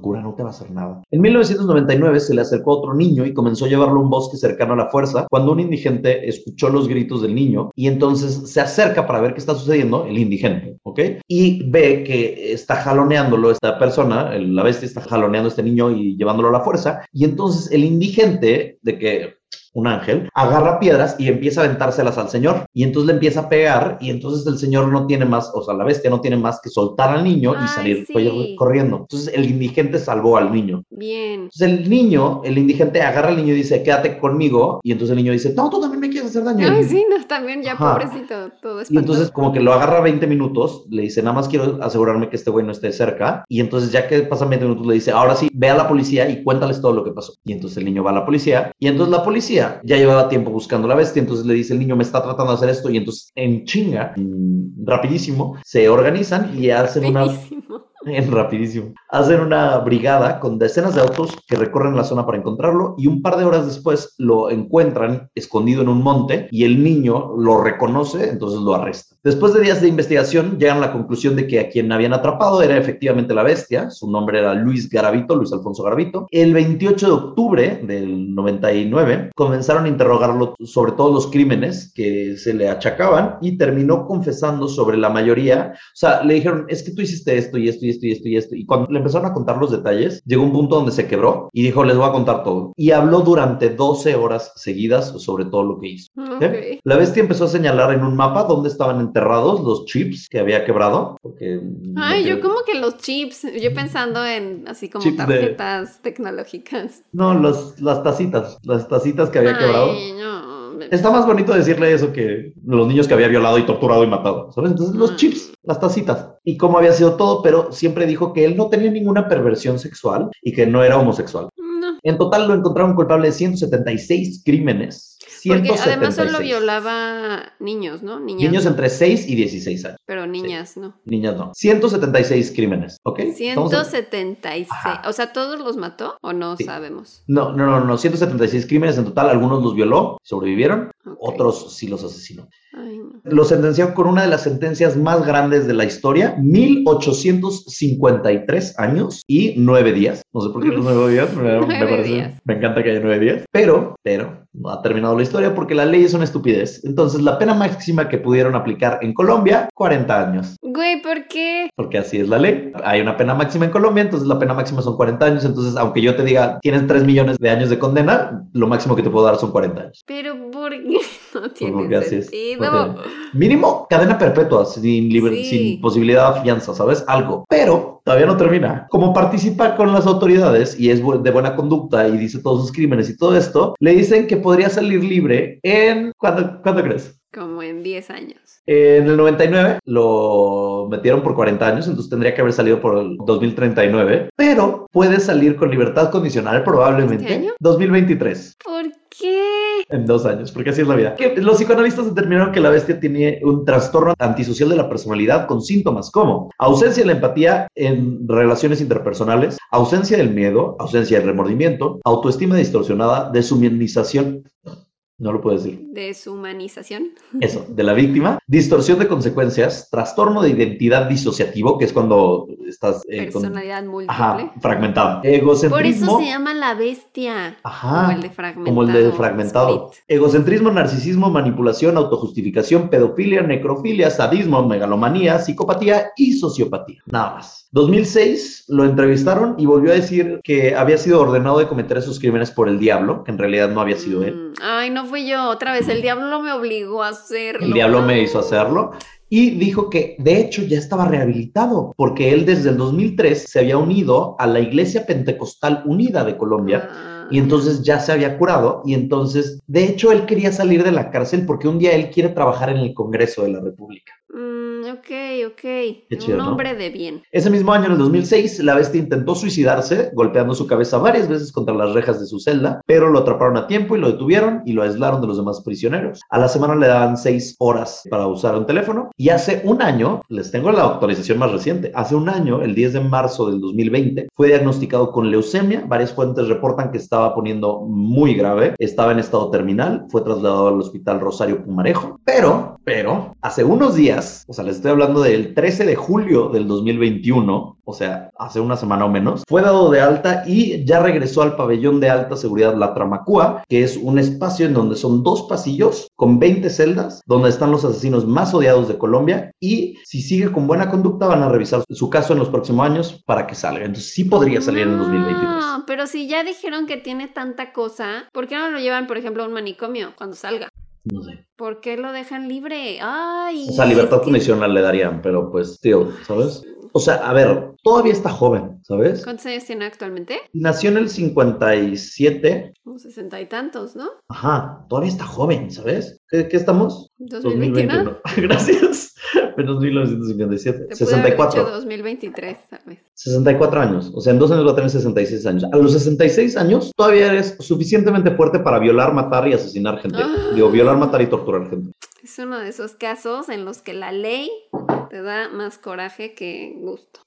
Speaker 2: cura no te va a hacer nada. En 1999 se le acercó otro niño y comenzó a llevarlo a un bosque cercano a la fuerza cuando un indigente escuchó los gritos del niño y entonces se acerca para ver qué está sucediendo, el indigente, ¿ok? Y ve que está jaloneándolo esta persona, la bestia está jaloneando a este niño y llevándolo a la fuerza y entonces el indigente de que un ángel, agarra piedras y empieza a aventárselas al señor. Y entonces le empieza a pegar y entonces el señor no tiene más, o sea, la bestia no tiene más que soltar al niño
Speaker 3: Ay,
Speaker 2: y salir
Speaker 3: sí.
Speaker 2: corriendo. Entonces el indigente salvó al niño.
Speaker 3: Bien.
Speaker 2: Entonces el niño, el indigente agarra al niño y dice, quédate conmigo. Y entonces el niño dice, no, tú también me hacer daño.
Speaker 3: Ay, sí, no, también ya
Speaker 2: Ajá.
Speaker 3: pobrecito, todo
Speaker 2: Y
Speaker 3: espantoso.
Speaker 2: entonces como que lo agarra 20 minutos, le dice, nada más quiero asegurarme que este güey no esté cerca. Y entonces ya que pasan 20 minutos le dice, ahora sí, ve a la policía y cuéntales todo lo que pasó. Y entonces el niño va a la policía y entonces la policía ya llevaba tiempo buscando la bestia, entonces le dice, el niño me está tratando de hacer esto y entonces en chinga, mm, rapidísimo, se organizan y hacen una... En rapidísimo. Hacen una brigada con decenas de autos que recorren la zona para encontrarlo y un par de horas después lo encuentran escondido en un monte y el niño lo reconoce, entonces lo arresta. Después de días de investigación llegan a la conclusión de que a quien habían atrapado era efectivamente la bestia, su nombre era Luis Garavito, Luis Alfonso Garavito. El 28 de octubre del 99 comenzaron a interrogarlo sobre todos los crímenes que se le achacaban y terminó confesando sobre la mayoría. O sea, le dijeron, es que tú hiciste esto y esto y esto y esto y esto. Y cuando le empezaron a contar los detalles, llegó un punto donde se quebró y dijo, les voy a contar todo. Y habló durante 12 horas seguidas sobre todo lo que hizo. ¿eh?
Speaker 3: Ok.
Speaker 2: La bestia empezó a señalar en un mapa dónde estaban enterrados los chips que había quebrado. Porque
Speaker 3: Ay, yo como que los chips, yo pensando en así como
Speaker 2: de-
Speaker 3: tarjetas tecnológicas.
Speaker 2: No, los, las tacitas, las tacitas que había quebrado.
Speaker 3: Ay, no.
Speaker 2: Está más bonito decirle eso que los niños que había violado y torturado y matado, ¿sabes? Entonces, los
Speaker 3: Mm.
Speaker 2: chips, las tacitas. Y cómo había sido todo, pero siempre dijo que él no tenía ninguna perversión sexual y que no era homosexual.
Speaker 3: No.
Speaker 2: En total lo encontraron culpable de 176 crímenes.
Speaker 3: Porque además
Speaker 2: 176.
Speaker 3: solo violaba niños, ¿no? Niñas.
Speaker 2: Niños entre 6 y 16 años.
Speaker 3: Pero niñas, no.
Speaker 2: Niñas no. 176 crímenes, ¿ok? Estamos en-
Speaker 3: 176.
Speaker 2: Ajá.
Speaker 3: O sea, ¿todos los mató o no
Speaker 2: Sí.
Speaker 3: sabemos?
Speaker 2: No, no, no, no. 176 crímenes en total. Algunos los violó, sobrevivieron. Otros sí los asesinó.
Speaker 3: Ay, no.
Speaker 2: Lo sentenció con una de las sentencias más grandes de la historia, 1853 años y nueve días. No sé por qué los nueve días, me, me parece-
Speaker 3: días.
Speaker 2: me encanta que haya nueve días, pero, pero, no ha terminado la historia porque la ley es una estupidez. Entonces, la pena máxima que pudieron aplicar en Colombia, 40 años,
Speaker 3: Güey, ¿por qué?
Speaker 2: porque así es la ley. Hay una pena máxima en Colombia, entonces la pena máxima son 40 años, entonces, aunque yo te diga, tienes 3 millones de años de condena, lo máximo que te puedo dar son 40 años.
Speaker 3: Pero ¿por qué? No tiene
Speaker 2: porque así es,
Speaker 3: sentido.
Speaker 2: porque- Mínimo cadena perpetua, sin,
Speaker 3: Sí.
Speaker 2: sin posibilidad de fianza, ¿sabes? Algo. Pero todavía no termina. Como participa con las autoridades y es de buena conducta y dice todos sus crímenes y todo esto, le dicen que podría salir libre en... ¿Cuándo, ¿cuándo crees?
Speaker 3: Como en 10 años.
Speaker 2: En el 99 lo metieron por 40 años, entonces tendría que haber salido por el 2039, pero puede salir con libertad condicional probablemente
Speaker 3: ¿Este año?
Speaker 2: 2023.
Speaker 3: ¿Por
Speaker 2: En dos años, porque así es la vida. Los psicoanalistas determinaron que la bestia tiene un trastorno antisocial de la personalidad con síntomas como ausencia de la empatía en relaciones interpersonales, ausencia del miedo, ausencia del remordimiento, autoestima distorsionada, deshumanización. No lo puedo decir.
Speaker 3: Deshumanización.
Speaker 2: Eso, de la víctima, distorsión de consecuencias, trastorno de identidad disociativo, que es cuando estás eh, con-
Speaker 3: Personalidad múltiple.
Speaker 2: ajá, fragmentado.
Speaker 3: Por eso
Speaker 2: Egocentrismo.
Speaker 3: se llama la bestia.
Speaker 2: Ajá.
Speaker 3: Como el de fragmentado.
Speaker 2: Como el de fragmentado.
Speaker 3: Split.
Speaker 2: Egocentrismo, narcisismo, manipulación, autojustificación, pedofilia, necrofilia, sadismo, megalomanía, psicopatía y sociopatía. Nada más. 2006 lo entrevistaron y volvió a decir que había sido ordenado de cometer esos crímenes por el diablo, que en realidad no había sido él.
Speaker 3: Mm, Ay, no fui yo. Otra vez, el diablo me obligó a hacerlo.
Speaker 2: El diablo me hizo hacerlo. Y dijo que de hecho ya estaba rehabilitado, porque él desde el 2003 se había unido a la Iglesia Pentecostal Unida de Colombia.
Speaker 3: Ah.
Speaker 2: Y entonces ya se había curado y entonces, de hecho, él quería salir de la cárcel porque un día él quiere trabajar en el Congreso de la República.
Speaker 3: Mm, ok, ok. Un
Speaker 2: chido, ¿no?
Speaker 3: hombre de bien.
Speaker 2: Ese mismo año, en el 2006, la bestia intentó suicidarse, golpeando su cabeza varias veces contra las rejas de su celda, pero lo atraparon a tiempo y lo detuvieron y lo aislaron de los demás prisioneros. A la semana le daban seis horas para usar un teléfono y hace un año, les tengo la actualización más reciente, hace un año, el 10 de marzo del 2020, fue diagnosticado con leucemia. Varias fuentes reportan que estaba poniendo muy grave, estaba en estado terminal, fue trasladado al hospital Rosario Pumarejo, pero, pero, hace unos días, o sea, les estoy hablando del 13 de julio del 2021, o sea, hace una semana o menos, fue dado de alta y ya regresó al pabellón de alta seguridad La Tramacúa, que es un espacio en donde son dos pasillos con 20 celdas, donde están los asesinos más odiados de Colombia y si sigue con buena conducta van a revisar su caso en los próximos años para que salga. Entonces sí podría salir en el 2023.
Speaker 3: No, pero si ya dijeron que tiene tanta cosa, ¿por qué no lo llevan, por ejemplo, a un manicomio cuando salga?
Speaker 2: No sé.
Speaker 3: ¿Por qué lo dejan libre? Ay.
Speaker 2: O sea, libertad condicional le darían, pero pues, tío, ¿sabes? O sea, a ver, todavía está joven, ¿sabes?
Speaker 3: ¿Cuántos años tiene actualmente?
Speaker 2: Nació en el 57.
Speaker 3: Como sesenta y tantos, ¿no?
Speaker 2: Ajá, todavía está joven, ¿sabes? ¿Qué, qué estamos?
Speaker 3: 2021.
Speaker 2: Gracias. Menos 1957.
Speaker 3: Te pude haber
Speaker 2: 64.
Speaker 3: dicho 2023, ¿sabes?
Speaker 2: 64 años. O sea, en dos años va a tener 66 años. A los 66 años todavía eres suficientemente fuerte para violar, matar y asesinar gente.
Speaker 3: Ah.
Speaker 2: Digo, violar, matar y torturar gente.
Speaker 3: Es uno de esos casos en los que la ley te da más coraje que gusto.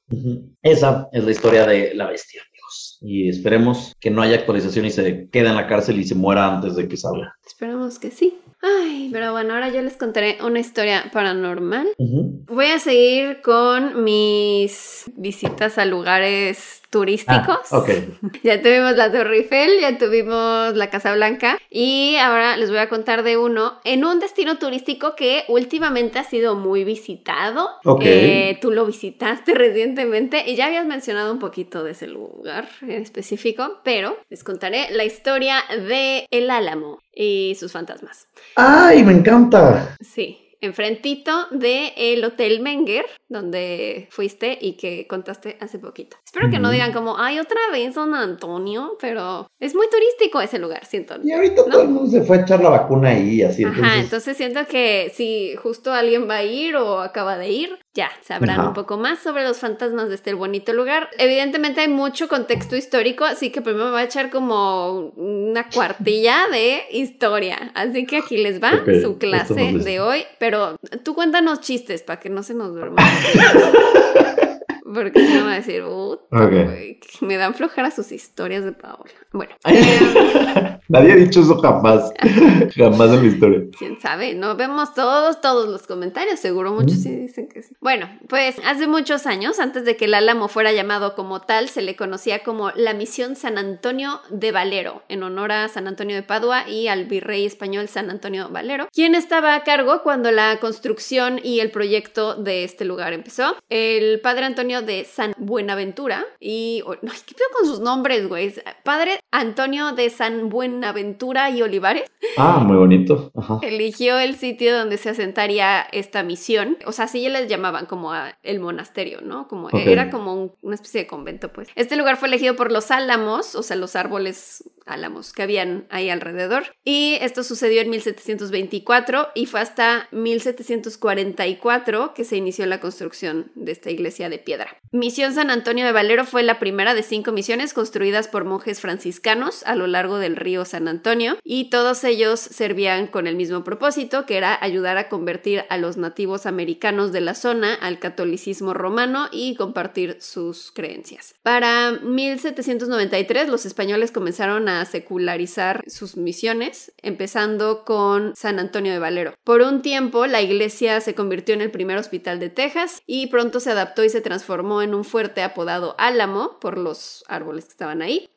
Speaker 2: Esa es la historia de la bestia, amigos. Y esperemos que no haya actualización y se quede en la cárcel y se muera antes de que salga.
Speaker 3: Esperamos que sí. Ay, pero bueno, ahora yo les contaré una historia paranormal.
Speaker 2: Ujú.
Speaker 3: Voy a seguir con mis visitas a lugares turísticos.
Speaker 2: Ah, ok.
Speaker 3: Ya tuvimos la Torre Eiffel, ya tuvimos la Casa Blanca y ahora les voy a contar de uno en un destino turístico que últimamente ha sido muy visitado.
Speaker 2: Ok.
Speaker 3: Eh, tú lo visitaste recientemente y ya habías mencionado un poquito de ese lugar en específico, pero les contaré la historia de El Álamo y sus fantasmas.
Speaker 2: ¡Ay, me encanta!
Speaker 3: Sí. Enfrentito de el Hotel Menger, donde fuiste y que contaste hace poquito. Espero que no digan como, ay, otra vez San Antonio, pero es muy turístico ese lugar, siento.
Speaker 2: Y ahorita
Speaker 3: ¿No?
Speaker 2: todo el mundo se fue a echar la vacuna ahí, así.
Speaker 3: Ajá,
Speaker 2: entonces-
Speaker 3: entonces siento que si justo alguien va a ir o acaba de ir, ya sabrán
Speaker 2: Ajá.
Speaker 3: un poco más sobre los fantasmas de este bonito lugar. Evidentemente hay mucho contexto histórico, así que primero me voy a echar como una cuartilla de historia. Así que aquí les va su clase de hoy, pero tú cuéntanos chistes para que no se nos duerman. Porque si no va a decir, "Puta,
Speaker 2: Ok.
Speaker 3: güey, que me dan flojera sus historias de Paola. Bueno, eh,
Speaker 2: Nadie ha dicho eso jamás. jamás en la historia.
Speaker 3: quién sabe, no vemos todos, todos los comentarios, seguro muchos sí dicen que sí. Bueno, pues hace muchos años, antes de que el Álamo fuera llamado como tal, se le conocía como la Misión San Antonio de Valero, en honor a San Antonio de Padua y al virrey español San Antonio Valero, quien estaba a cargo cuando la construcción y el proyecto de este lugar empezó. El padre Antonio de San Buenaventura y... Ay, ¿qué pedo con sus nombres, güey? Padre Antonio de San Buenaventura y Olivares
Speaker 2: Ah, muy bonito. Ajá.
Speaker 3: eligió el sitio donde se asentaría esta misión. O sea, así ya les llamaban como a el monasterio, ¿no? Como era como un- una especie de convento, pues. Este lugar fue elegido por los álamos, o sea, los árboles álamos que habían ahí alrededor. Y esto sucedió en 1724 y fue hasta 1744 que se inició la construcción de esta iglesia de piedra. Misión San Antonio de Valero fue la primera de cinco misiones construidas por monjes franciscanos a lo largo del río San Antonio y todos ellos servían con el mismo propósito que era ayudar a convertir a los nativos americanos de la zona al catolicismo romano y compartir sus creencias. Para 1793 los españoles comenzaron a secularizar sus misiones, empezando con San Antonio de Valero. Por un tiempo la iglesia se convirtió en el primer hospital de Texas y pronto se adaptó y se transformó en un fuerte apodado Álamo por los árboles que estaban ahí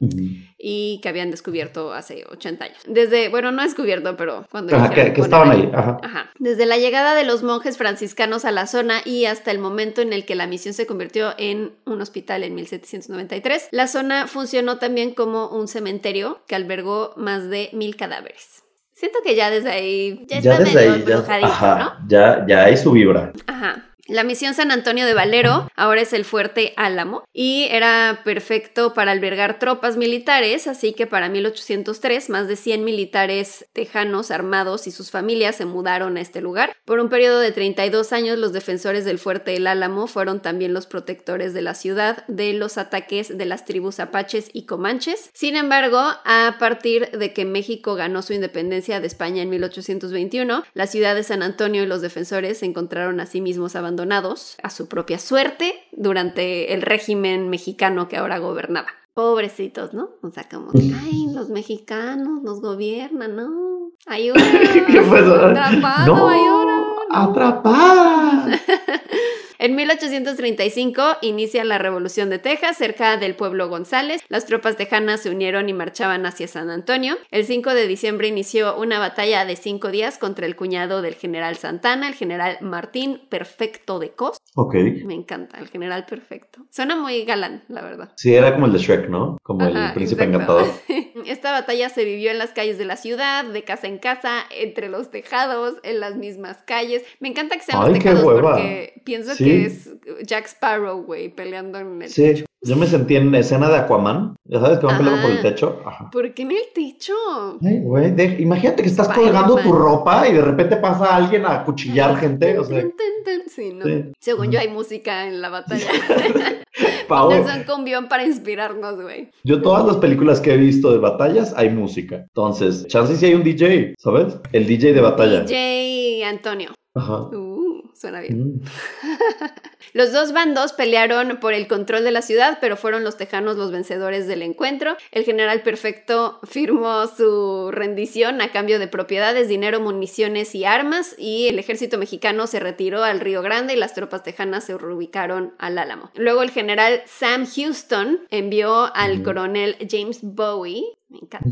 Speaker 3: y que habían descubierto hace 80 años. Desde, bueno, no descubierto, pero cuando
Speaker 2: Ajá,
Speaker 3: eligieron
Speaker 2: que, que
Speaker 3: poner
Speaker 2: estaban ahí. Ajá.
Speaker 3: Ajá. Desde la llegada de los monjes franciscanos a la zona y hasta el momento en el que la misión se convirtió en un hospital en 1793, la zona funcionó también como un cementerio que albergó más de mil cadáveres. Siento que ya desde ahí ya, está
Speaker 2: desde
Speaker 3: medio
Speaker 2: ahí, ya,
Speaker 3: embrujadito,
Speaker 2: ajá,
Speaker 3: ¿no?
Speaker 2: ya, ya hay su vibra.
Speaker 3: Ajá. La misión San Antonio de Valero ahora es el fuerte Álamo y era perfecto para albergar tropas militares, así que para 1803 más de 100 militares tejanos armados y sus familias se mudaron a este lugar. Por un periodo de 32 años los defensores del fuerte El Álamo fueron también los protectores de la ciudad de los ataques de las tribus apaches y comanches. Sin embargo, a partir de que México ganó su independencia de España en 1821, la ciudad de San Antonio y los defensores se encontraron a sí mismos abandonados a su propia suerte durante el régimen mexicano que ahora gobernaba. Pobrecitos, ¿no? O sea, como, ay, los mexicanos nos gobiernan, ¿no? Ayuda.
Speaker 2: ¿Qué eso?
Speaker 3: Atrapado,
Speaker 2: No,
Speaker 3: ayuda. no.
Speaker 2: atrapada.
Speaker 3: En 1835 inicia la Revolución de Texas cerca del pueblo González. Las tropas tejanas se unieron y marchaban hacia San Antonio. El 5 de diciembre inició una batalla de cinco días contra el cuñado del general Santana, el general Martín Perfecto de Cos.
Speaker 2: ok.
Speaker 3: Me encanta, el general Perfecto. Suena muy galán, la verdad.
Speaker 2: Sí, era como el de Shrek, ¿no? Como
Speaker 3: Ajá,
Speaker 2: el príncipe
Speaker 3: exacto.
Speaker 2: encantador.
Speaker 3: Esta batalla se vivió en las calles de la ciudad, de casa en casa, entre los tejados, en las mismas calles. Me encanta que sean
Speaker 2: Ay,
Speaker 3: los tejados porque pienso
Speaker 2: Sí.
Speaker 3: que es Jack Sparrow, güey, peleando en el
Speaker 2: Sí,
Speaker 3: techo.
Speaker 2: Yo me sentí en escena de Aquaman. Ya sabes que van peleando por el techo. Ajá.
Speaker 3: ¿Por qué en el techo?
Speaker 2: Ay, güey, de- imagínate que estás colgando tu ropa y de repente pasa alguien a cuchillar gente. O sea.
Speaker 3: Sí, ¿no?
Speaker 2: Sí.
Speaker 3: Según yo hay música en la batalla. Pónganse un cumbión para inspirarnos, güey.
Speaker 2: yo todas las películas que he visto de batallas hay música. Entonces, chance si hay un DJ, ¿sabes? El DJ de batalla.
Speaker 3: DJ Antonio.
Speaker 2: Ajá.
Speaker 3: Uh, suena bien.
Speaker 2: Mm.
Speaker 3: Los dos bandos pelearon por el control de la ciudad, pero fueron los tejanos los vencedores del encuentro. El general perfecto firmó su rendición a cambio de propiedades, dinero, municiones y armas, y el ejército mexicano se retiró al Río Grande y las tropas tejanas se reubicaron al Álamo. Luego el general Sam Houston envió al coronel James Bowie. Me encanta.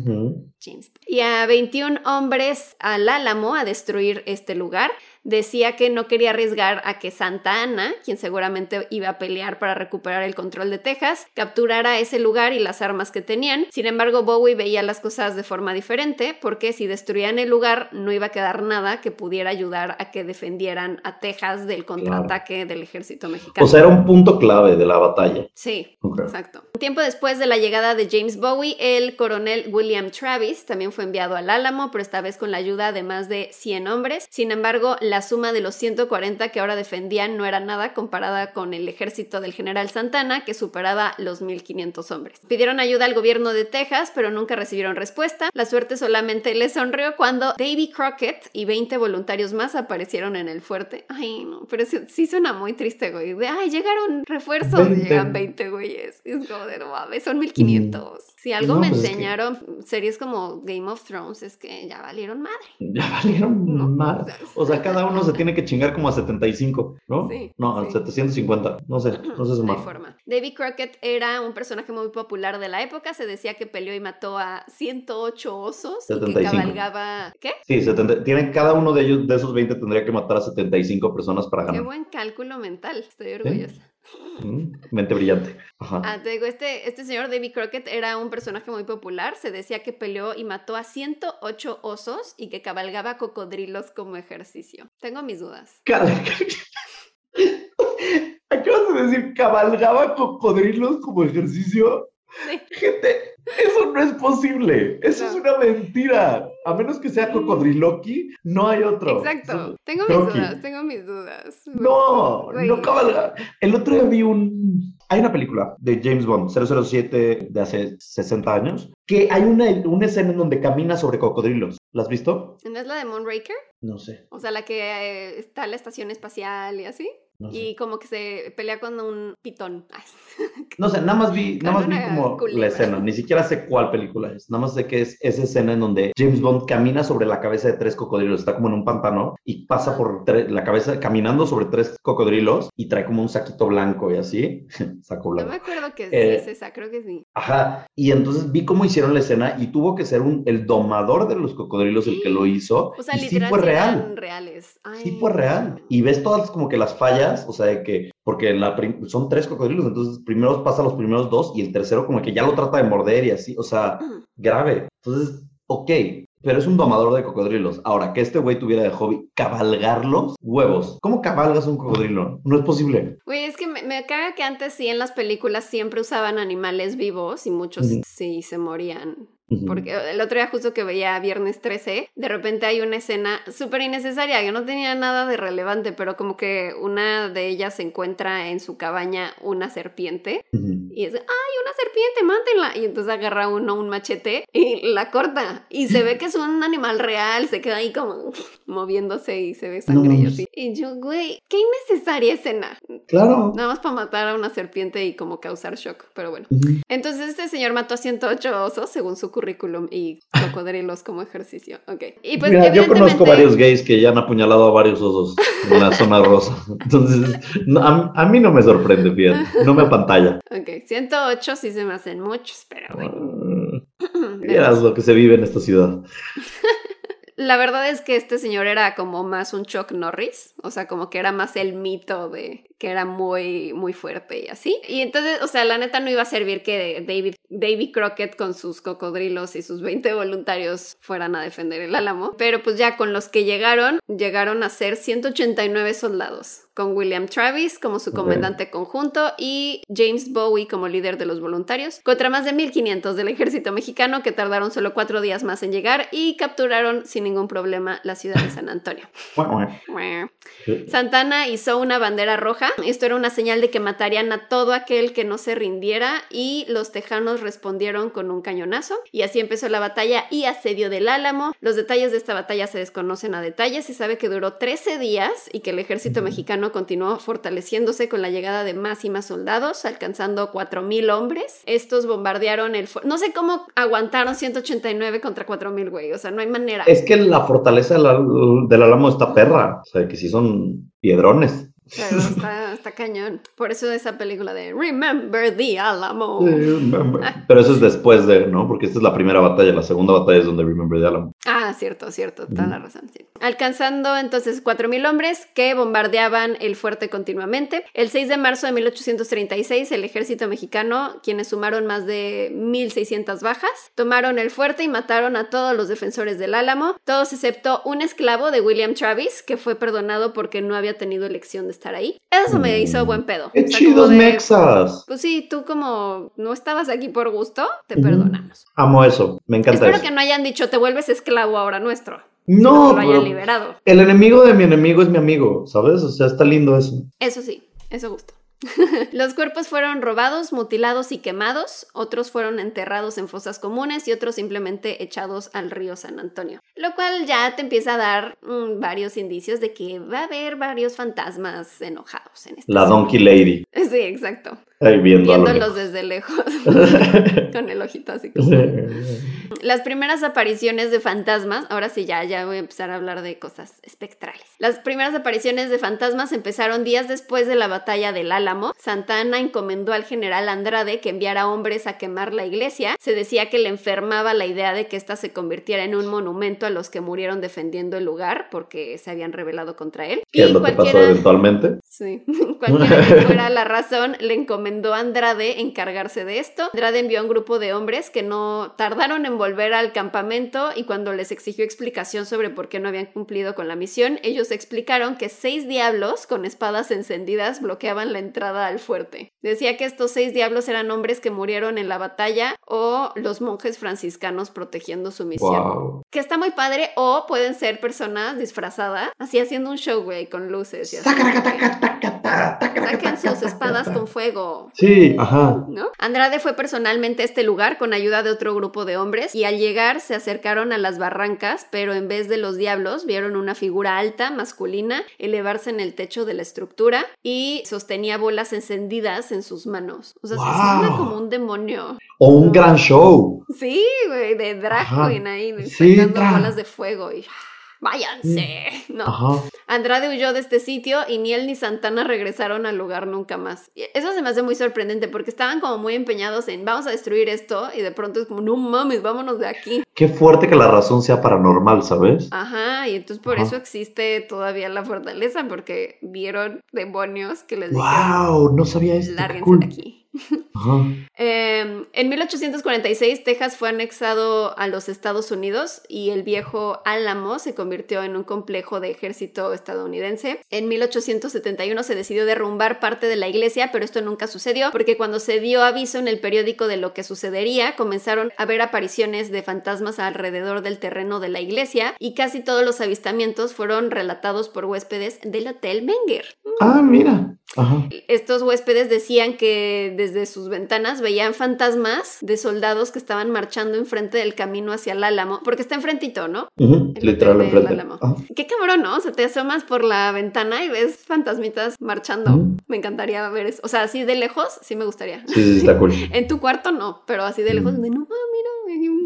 Speaker 3: James. Y a 21 hombres al Álamo a destruir este lugar. Decía que no quería arriesgar a que Santa Ana, quien seguramente iba a pelear para recuperar el control de Texas, capturara ese lugar y las armas que tenían. Sin embargo, Bowie veía las cosas de forma diferente porque si destruían el lugar no iba a quedar nada que pudiera ayudar a que defendieran a Texas del contraataque del ejército mexicano.
Speaker 2: O sea, era un punto clave de la batalla.
Speaker 3: sí. Exacto. Un tiempo después de la llegada de James Bowie, el coronel William Travis también fue enviado al Álamo, pero esta vez con la ayuda de más de 100 hombres. Sin embargo, la suma de los 140 que ahora defendían no era nada comparada con el ejército del general Santana, que superaba los 1.500 hombres. Pidieron ayuda al gobierno de Texas, pero nunca recibieron respuesta. La suerte solamente les sonrió cuando Davy Crockett y 20 voluntarios más aparecieron en el fuerte. Ay, no, pero sí, sí suena muy triste, güey. De, ay, llegaron refuerzos y
Speaker 2: 20.
Speaker 3: llegan 20 güeyes. Es como de, no mames, son 1500. Si algo
Speaker 2: No,
Speaker 3: me
Speaker 2: pues es que-
Speaker 3: enseñaron series como Game of Thrones es que ya valieron madre.
Speaker 2: Ya valieron
Speaker 3: No,
Speaker 2: más.
Speaker 3: o sea,
Speaker 2: sea, cada uno se tiene que chingar como a 75, ¿no?
Speaker 3: Sí,
Speaker 2: no, a
Speaker 3: sí.
Speaker 2: 750. No sé, no sé
Speaker 3: No hay
Speaker 2: sumar.
Speaker 3: forma. David Crockett era un personaje muy popular de la época. Se decía que peleó y mató a 108 osos y que
Speaker 2: 75.
Speaker 3: cabalgaba. ¿Qué?
Speaker 2: Sí, 70, tienen, cada uno de ellos, de esos 20, tendría que matar a 75 personas para
Speaker 3: Qué
Speaker 2: ganar.
Speaker 3: buen cálculo mental. Estoy orgullosa.
Speaker 2: Mente brillante. Ajá.
Speaker 3: Ah, te digo, este, este señor David Crockett era un personaje muy popular. Se decía que peleó y mató a 108 osos y que cabalgaba cocodrilos como ejercicio. Tengo mis dudas.
Speaker 2: Acabas de decir, cabalgaba cocodrilos como ejercicio.
Speaker 3: Sí.
Speaker 2: Gente, eso no es posible. Eso es una mentira. A menos que sea cocodriloqui, no hay otro.
Speaker 3: Exacto. Tengo mis
Speaker 2: Croqui.
Speaker 3: dudas, tengo mis dudas.
Speaker 2: No, no cabalga. El otro día vi un... Hay una película de James Bond, 007, de hace 60 años, que hay una, una escena en donde camina sobre cocodrilos. ¿La has visto?
Speaker 3: ¿No es la de Moonraker?
Speaker 2: No sé.
Speaker 3: O sea, la que eh, está en la estación espacial y así.
Speaker 2: No sé.
Speaker 3: Y como que se pelea con un pitón. Ay.
Speaker 2: No sé, nada más vi, nada más vi como la escena, ni siquiera sé cuál película es, nada más sé que es esa escena en donde James Bond camina sobre la cabeza de tres cocodrilos, está como en un pantano y pasa por la cabeza, caminando sobre tres cocodrilos y trae como un saquito blanco y así, saco
Speaker 3: No
Speaker 2: blanco.
Speaker 3: me acuerdo que sí
Speaker 2: Eh,
Speaker 3: es esa, creo que sí.
Speaker 2: Ajá, y entonces vi cómo hicieron la escena y tuvo que ser un, el domador de los cocodrilos el que lo hizo
Speaker 3: O sea,
Speaker 2: y sí
Speaker 3: literal
Speaker 2: fue
Speaker 3: sí
Speaker 2: real.
Speaker 3: eran reales.
Speaker 2: Sí
Speaker 3: Ay.
Speaker 2: fue real. Y ves todas como que las fallas, o sea, de que, porque la son tres cocodrilos, entonces primero pasa los primeros dos y el tercero como que ya lo trata de morder y así, o sea, grave. Entonces, ok, pero es un domador de cocodrilos. Ahora, que este güey tuviera de hobby cabalgarlos, huevos. ¿Cómo cabalgas un cocodrilo? No es posible.
Speaker 3: Güey, es que me, me caga que antes sí en las películas siempre usaban animales vivos y muchos sí se morían. Porque el otro día justo que veía Viernes 13, de repente hay una escena súper innecesaria que no tenía nada de relevante, pero como que una de ellas se encuentra en su cabaña una serpiente y es, ¡ay, una serpiente, mátenla! Y entonces agarra uno un machete y la corta. Y se ve que es un animal real, se queda ahí como moviéndose y se ve sangre y
Speaker 2: No.
Speaker 3: así. Y yo, güey, qué innecesaria escena.
Speaker 2: Claro.
Speaker 3: Nada más para matar a una serpiente y como causar shock, pero bueno. Entonces este señor mató a 108 osos según su currículum y cocodrilos como ejercicio. Ok. Y pues
Speaker 2: Mira, yo conozco varios gays que ya han apuñalado a varios osos en la zona rosa. Entonces, a, a mí no me sorprende, fíjate. No me apantalla.
Speaker 3: Ok, 108 sí se me hacen muchos, pero bueno.
Speaker 2: Vieras lo que se vive en esta ciudad.
Speaker 3: La verdad es que este señor era como más un Chuck Norris, o sea, como que era más el mito de que era muy, muy fuerte y así. Y entonces, o sea, la neta no iba a servir que David, David Crockett con sus cocodrilos y sus 20 voluntarios fueran a defender el Álamo, pero pues ya con los que llegaron, llegaron a ser 189 soldados, con William Travis como su comandante conjunto y James Bowie como líder de los voluntarios, contra más de 1500 del ejército mexicano que tardaron solo cuatro días más en llegar y capturaron sin ningún problema la ciudad de San Antonio. Santana hizo una bandera roja. Esto era una señal de que matarían a todo aquel que no se rindiera y los tejanos respondieron con un cañonazo y así empezó la batalla y asedio del Álamo. Los detalles de esta batalla se desconocen a detalles. Se sabe que duró 13 días y que el ejército mexicano continuó fortaleciéndose con la llegada de más y más soldados, alcanzando 4.000 hombres. Estos bombardearon el... No sé cómo aguantaron 189 contra 4.000, güey. O sea, no hay manera.
Speaker 2: Es que la fortaleza del, del Álamo está perra. O sea, que sí son piedrones.
Speaker 3: Pero está, está, cañón. Por eso esa película de Remember the Alamo.
Speaker 2: Pero eso es después de, ¿no? Porque esta es la primera batalla. La segunda batalla es donde Remember the Alamo.
Speaker 3: Ah, cierto, cierto. Toda la razón. Sí. Alcanzando entonces 4.000 hombres que bombardeaban el fuerte continuamente. El 6 de marzo de 1836, el ejército mexicano, quienes sumaron más de 1.600 bajas, tomaron el fuerte y mataron a todos los defensores del Álamo. Todos excepto un esclavo de William Travis, que fue perdonado porque no había tenido elección de estar ahí. Eso me hizo buen pedo.
Speaker 2: ¡Qué chidos mexas!
Speaker 3: Pues sí, tú como no estabas aquí por gusto, te perdonamos.
Speaker 2: Amo eso, me encanta
Speaker 3: Espero que no hayan dicho te vuelves esclavo ahora nuestro.
Speaker 2: No,
Speaker 3: que lo hayan liberado.
Speaker 2: el enemigo de mi enemigo es mi amigo, ¿sabes? O sea, está lindo eso.
Speaker 3: Eso sí, eso gusta. Los cuerpos fueron robados, mutilados y quemados, otros fueron enterrados en fosas comunes y otros simplemente echados al río San Antonio. Lo cual ya te empieza a dar mmm, varios indicios de que va a haber varios fantasmas enojados en esta
Speaker 2: La Donkey Lady.
Speaker 3: Sí, exacto.
Speaker 2: Ahí viendo
Speaker 3: Viéndolos desde lejos. Con el ojito así como. Las primeras apariciones de fantasmas, ahora sí ya, ya voy a empezar a hablar de cosas espectrales. Las primeras apariciones de fantasmas empezaron días después de la batalla del Álamo. Santana encomendó al general Andrade que enviara hombres a quemar la iglesia. Se decía que le enfermaba la idea de que ésta se convirtiera en un monumento a los que murieron defendiendo el lugar porque se habían rebelado contra él.
Speaker 2: ¿Qué es lo que pasó eventualmente?
Speaker 3: Sí, cualquiera que fuera la razón, le encomendó a Andrade encargarse de esto. Andrade envió a un grupo de hombres que no tardaron en volver al campamento y cuando les exigió explicación sobre por qué no habían cumplido con la misión, ellos explicaron que seis diablos con espadas encendidas bloqueaban la entrada al fuerte. Decía que estos seis diablos eran hombres que murieron en la batalla o los monjes franciscanos protegiendo su misión.
Speaker 2: Wow.
Speaker 3: Que está muy padre o pueden ser personas disfrazadas, así haciendo un show, güey, con luces y así. Espadas con fuego.
Speaker 2: Sí, ajá.
Speaker 3: ¿No? Andrade fue personalmente a este lugar con ayuda de otro grupo de hombres y al llegar se acercaron a las barrancas, pero en vez de los diablos vieron una figura alta, masculina, elevarse en el techo de la estructura y sostenía bolas encendidas en sus manos. O sea,
Speaker 2: Wow.
Speaker 3: se suena como un demonio.
Speaker 2: O un gran show.
Speaker 3: Sí, güey, de drag queen ahí,
Speaker 2: Sí,
Speaker 3: bolas de fuego y... Váyanse. No.
Speaker 2: Ajá.
Speaker 3: Andrade huyó de este sitio y ni él ni Santana regresaron al lugar nunca más. Y Eso se me hace muy sorprendente porque estaban como muy empeñados en vamos a destruir esto y de pronto es como no mames, vámonos de aquí.
Speaker 2: Qué fuerte que la razón sea paranormal, ¿sabes?
Speaker 3: Ajá, y entonces por
Speaker 2: Ajá.
Speaker 3: eso existe todavía la fortaleza porque vieron demonios que les dijeron
Speaker 2: Wow, no sabía esto.
Speaker 3: lárguense
Speaker 2: cool.
Speaker 3: de aquí.
Speaker 2: Ajá.
Speaker 3: Eh, en 1846, Texas fue anexado a los Estados Unidos y el viejo Álamo se convirtió en un complejo de ejército estadounidense. En 1871 se decidió derrumbar parte de la iglesia, pero esto nunca sucedió porque cuando se dio aviso en el periódico de lo que sucedería, comenzaron a ver apariciones de fantasmas alrededor del terreno de la iglesia y casi todos los avistamientos fueron relatados por huéspedes del Hotel Menger.
Speaker 2: Ah, mira. Ajá.
Speaker 3: Estos huéspedes decían que desde sus ventanas veían fantasmas de soldados que estaban marchando enfrente del camino hacia el Álamo, porque está enfrentito, ¿no? El
Speaker 2: Literal enfrente.
Speaker 3: Qué cabrón, ¿no? O sea, te asomas por la ventana y ves fantasmitas marchando. Me encantaría ver eso. O sea, así de lejos, sí me gustaría.
Speaker 2: Sí, sí, está cool.
Speaker 3: En tu cuarto no, pero así de lejos, de no, mira.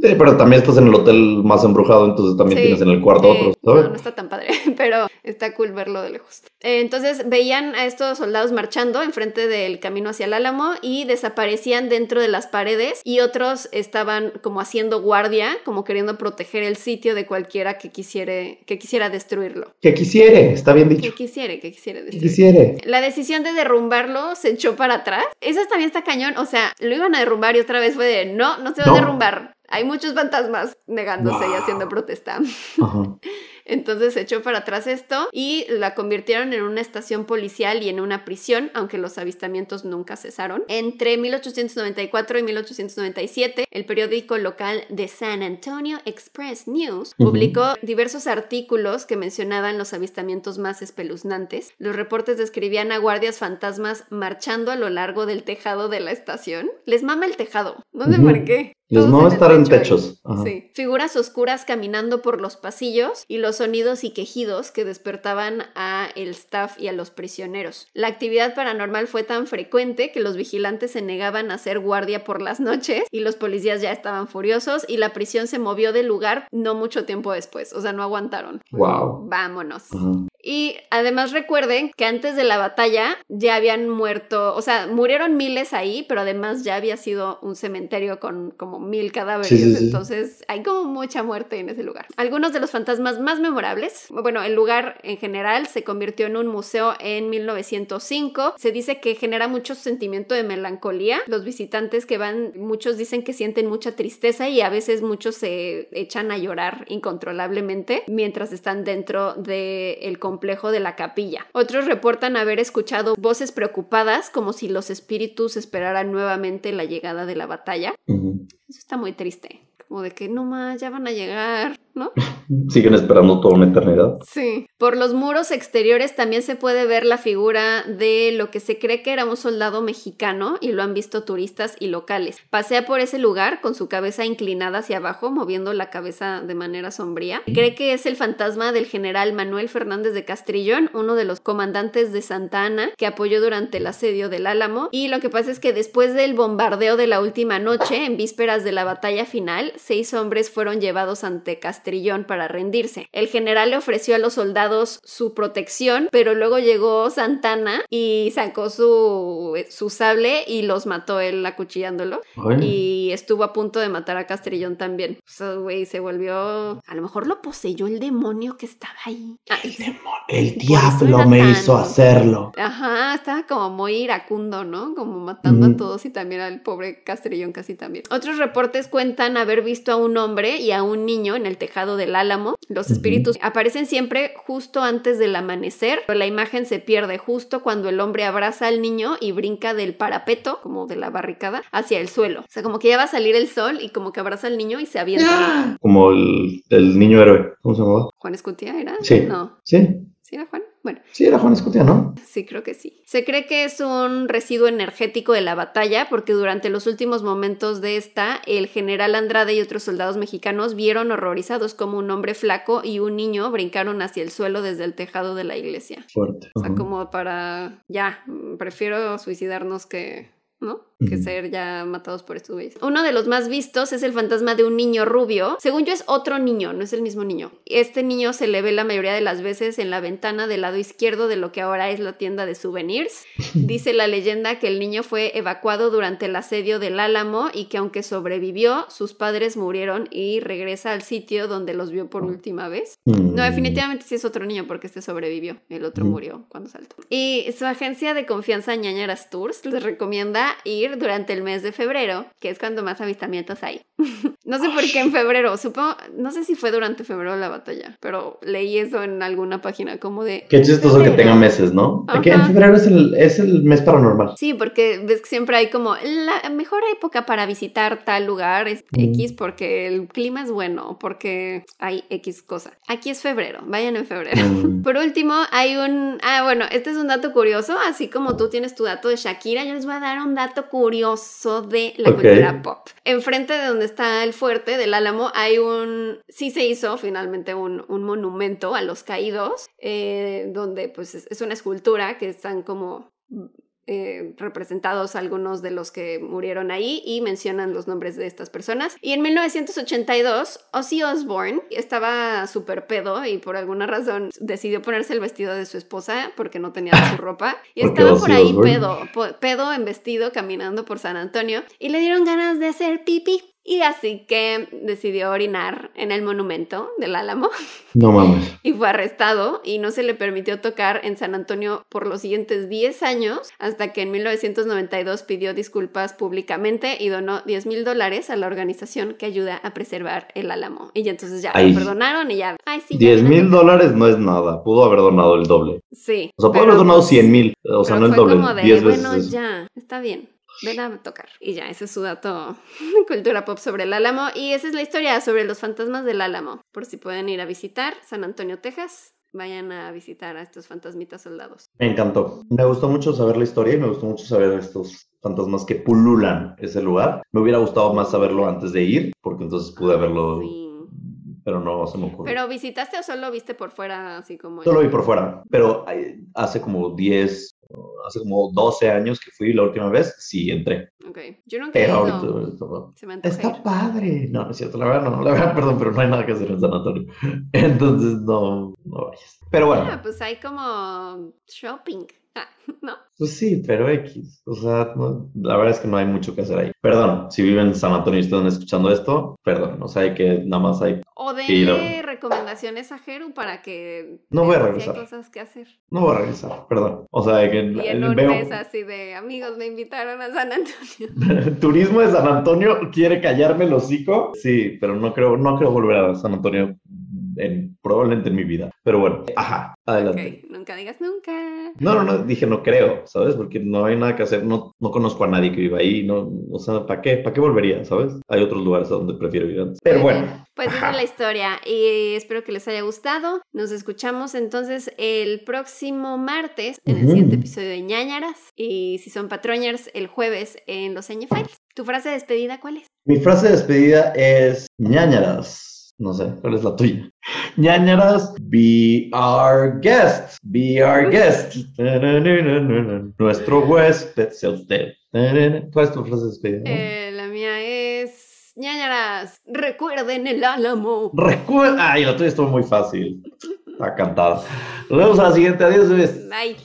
Speaker 2: Sí, pero también estás en el hotel más embrujado, entonces también
Speaker 3: Sí,
Speaker 2: tienes en el cuarto
Speaker 3: sí.
Speaker 2: otro,
Speaker 3: No, no está tan padre, pero está cool verlo de lejos. Eh, Entonces veían a estos soldados marchando enfrente del camino hacia el Álamo y desaparecían dentro de las paredes y otros estaban como haciendo guardia, como queriendo proteger el sitio de cualquiera que quisiera, que quisiera destruirlo.
Speaker 2: Que quisiere, está bien
Speaker 3: Que
Speaker 2: dicho.
Speaker 3: quisiera, que quisiera
Speaker 2: Que
Speaker 3: destruirlo.
Speaker 2: quisiere.
Speaker 3: La decisión de derrumbarlo se echó para atrás. Eso también está cañón. O sea, lo iban a derrumbar y otra vez fue de no, no se va
Speaker 2: No.
Speaker 3: a derrumbar. Hay muchos fantasmas negándose y haciendo protesta.
Speaker 2: Ajá.
Speaker 3: Entonces se echó para atrás esto y la convirtieron en una estación policial y en una prisión, aunque los avistamientos nunca cesaron. Entre 1894 y 1897, el periódico local de San Antonio Express News publicó diversos artículos que mencionaban los avistamientos más espeluznantes. Los reportes describían a guardias fantasmas marchando a lo largo del tejado de la estación. Les mama el tejado. No sé por qué. El
Speaker 2: estar en
Speaker 3: techo
Speaker 2: techos. Ajá.
Speaker 3: Sí. Figuras oscuras caminando por los pasillos y los sonidos y quejidos que despertaban a el staff y a los prisioneros. La actividad paranormal fue tan frecuente que los vigilantes se negaban a hacer guardia por las noches y los policías ya estaban furiosos y la prisión se movió del lugar no mucho tiempo después, o sea, no aguantaron.
Speaker 2: Wow.
Speaker 3: Vámonos.
Speaker 2: Ajá.
Speaker 3: Y además recuerden que antes de la batalla ya habían muerto, o sea, murieron miles ahí, pero además ya había sido un cementerio con como mil cadáveres,
Speaker 2: Sí, sí, sí.
Speaker 3: entonces hay como mucha muerte en ese lugar. Algunos de los fantasmas más memorables, bueno, el lugar en general se convirtió en un museo en 1905, se dice que genera mucho sentimiento de melancolía, los visitantes que van, muchos dicen que sienten mucha tristeza y a veces muchos se echan a llorar incontrolablemente mientras están dentro del complejo de la capilla. Otros reportan haber escuchado voces preocupadas como si los espíritus esperaran nuevamente la llegada de la batalla. Eso está muy triste. Como de que no más, ya van a llegar, ¿no?
Speaker 2: Siguen esperando toda una eternidad.
Speaker 3: Sí. Por los muros exteriores también se puede ver la figura de lo que se cree que era un soldado mexicano y lo han visto turistas y locales. Pasea por ese lugar con su cabeza inclinada hacia abajo, moviendo la cabeza de manera sombría. Cree que es el fantasma del general Manuel Fernández de Castrillón, uno de los comandantes de Santa Ana que apoyó durante el asedio del Álamo. Y lo que pasa es que después del bombardeo de la última noche, en vísperas de la batalla final, seis hombres fueron llevados ante Castrillón para rendirse. El general le ofreció a los soldados su protección, pero luego llegó Santana y sacó su, su sable y los mató él acuchillándolo.
Speaker 2: Ay.
Speaker 3: Y estuvo a punto de matar a Castrillón también. O sea, güey, se volvió... A lo mejor lo poseyó el demonio que estaba ahí. Ah,
Speaker 2: El demonio, el diablo me
Speaker 3: tan-
Speaker 2: hizo hacerlo.
Speaker 3: Ajá, estaba como muy iracundo, ¿no? Como matando a todos y también al pobre Castrillón casi también. Otros reportes cuentan haber visto a un hombre y a un niño en el tejado del álamo. Los espíritus aparecen siempre justo antes del amanecer, pero la imagen se pierde justo cuando el hombre abraza al niño y brinca del parapeto, como de la barricada, hacia el suelo. O sea, como que ya va a salir el sol y como que abraza al niño y se avienta.
Speaker 2: Como el, el niño héroe. ¿Cómo se llamaba?
Speaker 3: ¿Juan Escutia era?
Speaker 2: Sí.
Speaker 3: No.
Speaker 2: Sí,
Speaker 3: ¿Sí era Juan? Bueno.
Speaker 2: sí, era Juan Escutia, ¿no?
Speaker 3: Sí, creo que sí. Se cree que es un residuo energético de la batalla porque durante los últimos momentos de esta, el general Andrade y otros soldados mexicanos vieron horrorizados como un hombre flaco y un niño brincaron hacia el suelo desde el tejado de la iglesia.
Speaker 2: Fuerte.
Speaker 3: O sea, como para, ya, prefiero suicidarnos que, ¿no? Que ser ya matados por estos güeyes. Uno de los más vistos es el fantasma de un niño rubio. Según yo es otro niño, no es el mismo niño. Este niño se le ve la mayoría de las veces en la ventana del lado izquierdo de lo que ahora es la tienda de souvenirs. Dice la leyenda que el niño fue evacuado durante el asedio del Álamo y que aunque sobrevivió, sus padres murieron y regresa al sitio donde los vio por última vez.
Speaker 2: Mm.
Speaker 3: No, definitivamente sí es otro niño porque este sobrevivió. El otro
Speaker 2: Ujú.
Speaker 3: murió cuando saltó. Y su agencia de confianza Ñañaras Tours les recomienda ir durante el mes de febrero, que es cuando más avistamientos hay. no sé por qué en febrero, supongo, no sé si fue durante febrero la batalla, pero leí eso en alguna página como de...
Speaker 2: Qué chistoso que tenga meses, ¿no? De que en febrero es el, es el mes paranormal.
Speaker 3: Sí, porque ves que siempre hay como la mejor época para visitar tal lugar es
Speaker 2: Mm.
Speaker 3: X porque el clima es bueno, porque hay X cosa. Aquí es febrero, vayan en febrero.
Speaker 2: Mm.
Speaker 3: Por último, hay un... Ah, bueno, este es un dato curioso, así como tú tienes tu dato de Shakira, yo les voy a dar un dato curioso de la cultura pop. Enfrente de donde está el fuerte del Álamo hay un... Sí se hizo finalmente un, un monumento a los caídos, eh, donde pues es, es una escultura que están como... eh, representados algunos de los que murieron ahí y mencionan los nombres de estas personas. Y en 1982, Ozzy Osbourne estaba súper pedo y por alguna razón decidió ponerse el vestido de su esposa porque no tenía su ropa. Y
Speaker 2: ¿Por qué
Speaker 3: estaba por ahí
Speaker 2: Osbourne?
Speaker 3: pedo, pedo en vestido caminando por San Antonio y le dieron ganas de hacer pipí. Y así que decidió orinar en el monumento del Álamo.
Speaker 2: No mames.
Speaker 3: Y fue arrestado y no se le permitió tocar en San Antonio por los siguientes 10 años, hasta que en 1992 pidió disculpas públicamente y donó 10 mil dólares a la organización que ayuda a preservar el Álamo. Y ya entonces ya lo perdonaron y ya. Ay, sí. ya
Speaker 2: 10
Speaker 3: ven a
Speaker 2: mil dólares no es nada. Pudo haber donado el doble.
Speaker 3: Sí.
Speaker 2: O sea, pudo haber donado
Speaker 3: pues,
Speaker 2: 100 mil. O sea, no el doble.
Speaker 3: como de,
Speaker 2: 10 veces
Speaker 3: bueno, ya, está bien. Ven a tocar. Y ya, ese es su dato de cultura pop sobre el Álamo. Y esa es la historia sobre los fantasmas del Álamo. Por si pueden ir a visitar San Antonio, Texas, vayan a visitar a estos fantasmitas soldados.
Speaker 2: Me encantó. Me gustó mucho saber la historia y me gustó mucho saber estos fantasmas que pululan ese lugar. Me hubiera gustado más saberlo antes de ir, porque entonces pude haberlo,
Speaker 3: Sí.
Speaker 2: Pero no se me ocurrió.
Speaker 3: ¿Pero visitaste o solo viste por fuera así como...
Speaker 2: Solo vi por fuera, pero hace como 10, hace como 12 años que fui la última vez, sí entré.
Speaker 3: Ok. Yo nunca he
Speaker 2: Pero
Speaker 3: ido.
Speaker 2: ahorita está-
Speaker 3: Se me
Speaker 2: está
Speaker 3: ir.
Speaker 2: padre. No, no es cierto, la verdad no, la verdad, perdón, pero no hay nada que hacer en San Antonio. Entonces no, no vayas. Pero bueno,
Speaker 3: Ah, pues hay como shopping. ¿no?
Speaker 2: pues sí, pero X. O sea, no- la verdad es que no hay mucho que hacer ahí. Perdón, si viven en San Antonio y están escuchando esto, perdón, o sea, hay que nada más hay.
Speaker 3: O denle recomendaciones a Jeru para que...
Speaker 2: No voy a regresar.
Speaker 3: Hay cosas que hacer.
Speaker 2: No voy a regresar, perdón. O sea, de que
Speaker 3: Y en un
Speaker 2: veo.
Speaker 3: mes así de amigos me invitaron a San Antonio.
Speaker 2: Turismo de San Antonio quiere callarme el hocico. Sí, pero no creo, no creo volver a San Antonio en, probablemente en mi vida. Pero bueno, ajá, adelante.
Speaker 3: Ok, nunca digas nunca.
Speaker 2: No, no, no, dije no creo, ¿sabes? Porque no hay nada que hacer, no, no conozco a nadie que viva ahí, no, o sea, ¿para qué? ¿Para qué volvería, ¿sabes? Hay otros lugares a donde prefiero ir antes. Pero bueno.
Speaker 3: Pues esa es la historia y espero que les haya gustado. Nos escuchamos entonces el próximo martes en el siguiente episodio de ñañaras y si son patroñers el jueves en los Files. ¿Tu frase de despedida cuál es?
Speaker 2: mi frase de despedida es ñañaras. No sé, ¿cuál es la tuya? ñañaras, be our guest, be our guest. Nuestro huésped sea usted. ¿Cuál es tu frase de despedida?
Speaker 3: Eh, la mía es ñañaras, recuerden el álamo.
Speaker 2: Recuerda. Ay, la tuya estuvo muy fácil. Está cantada. Nos vemos a la siguiente. Adiós, bebés.
Speaker 3: Bye.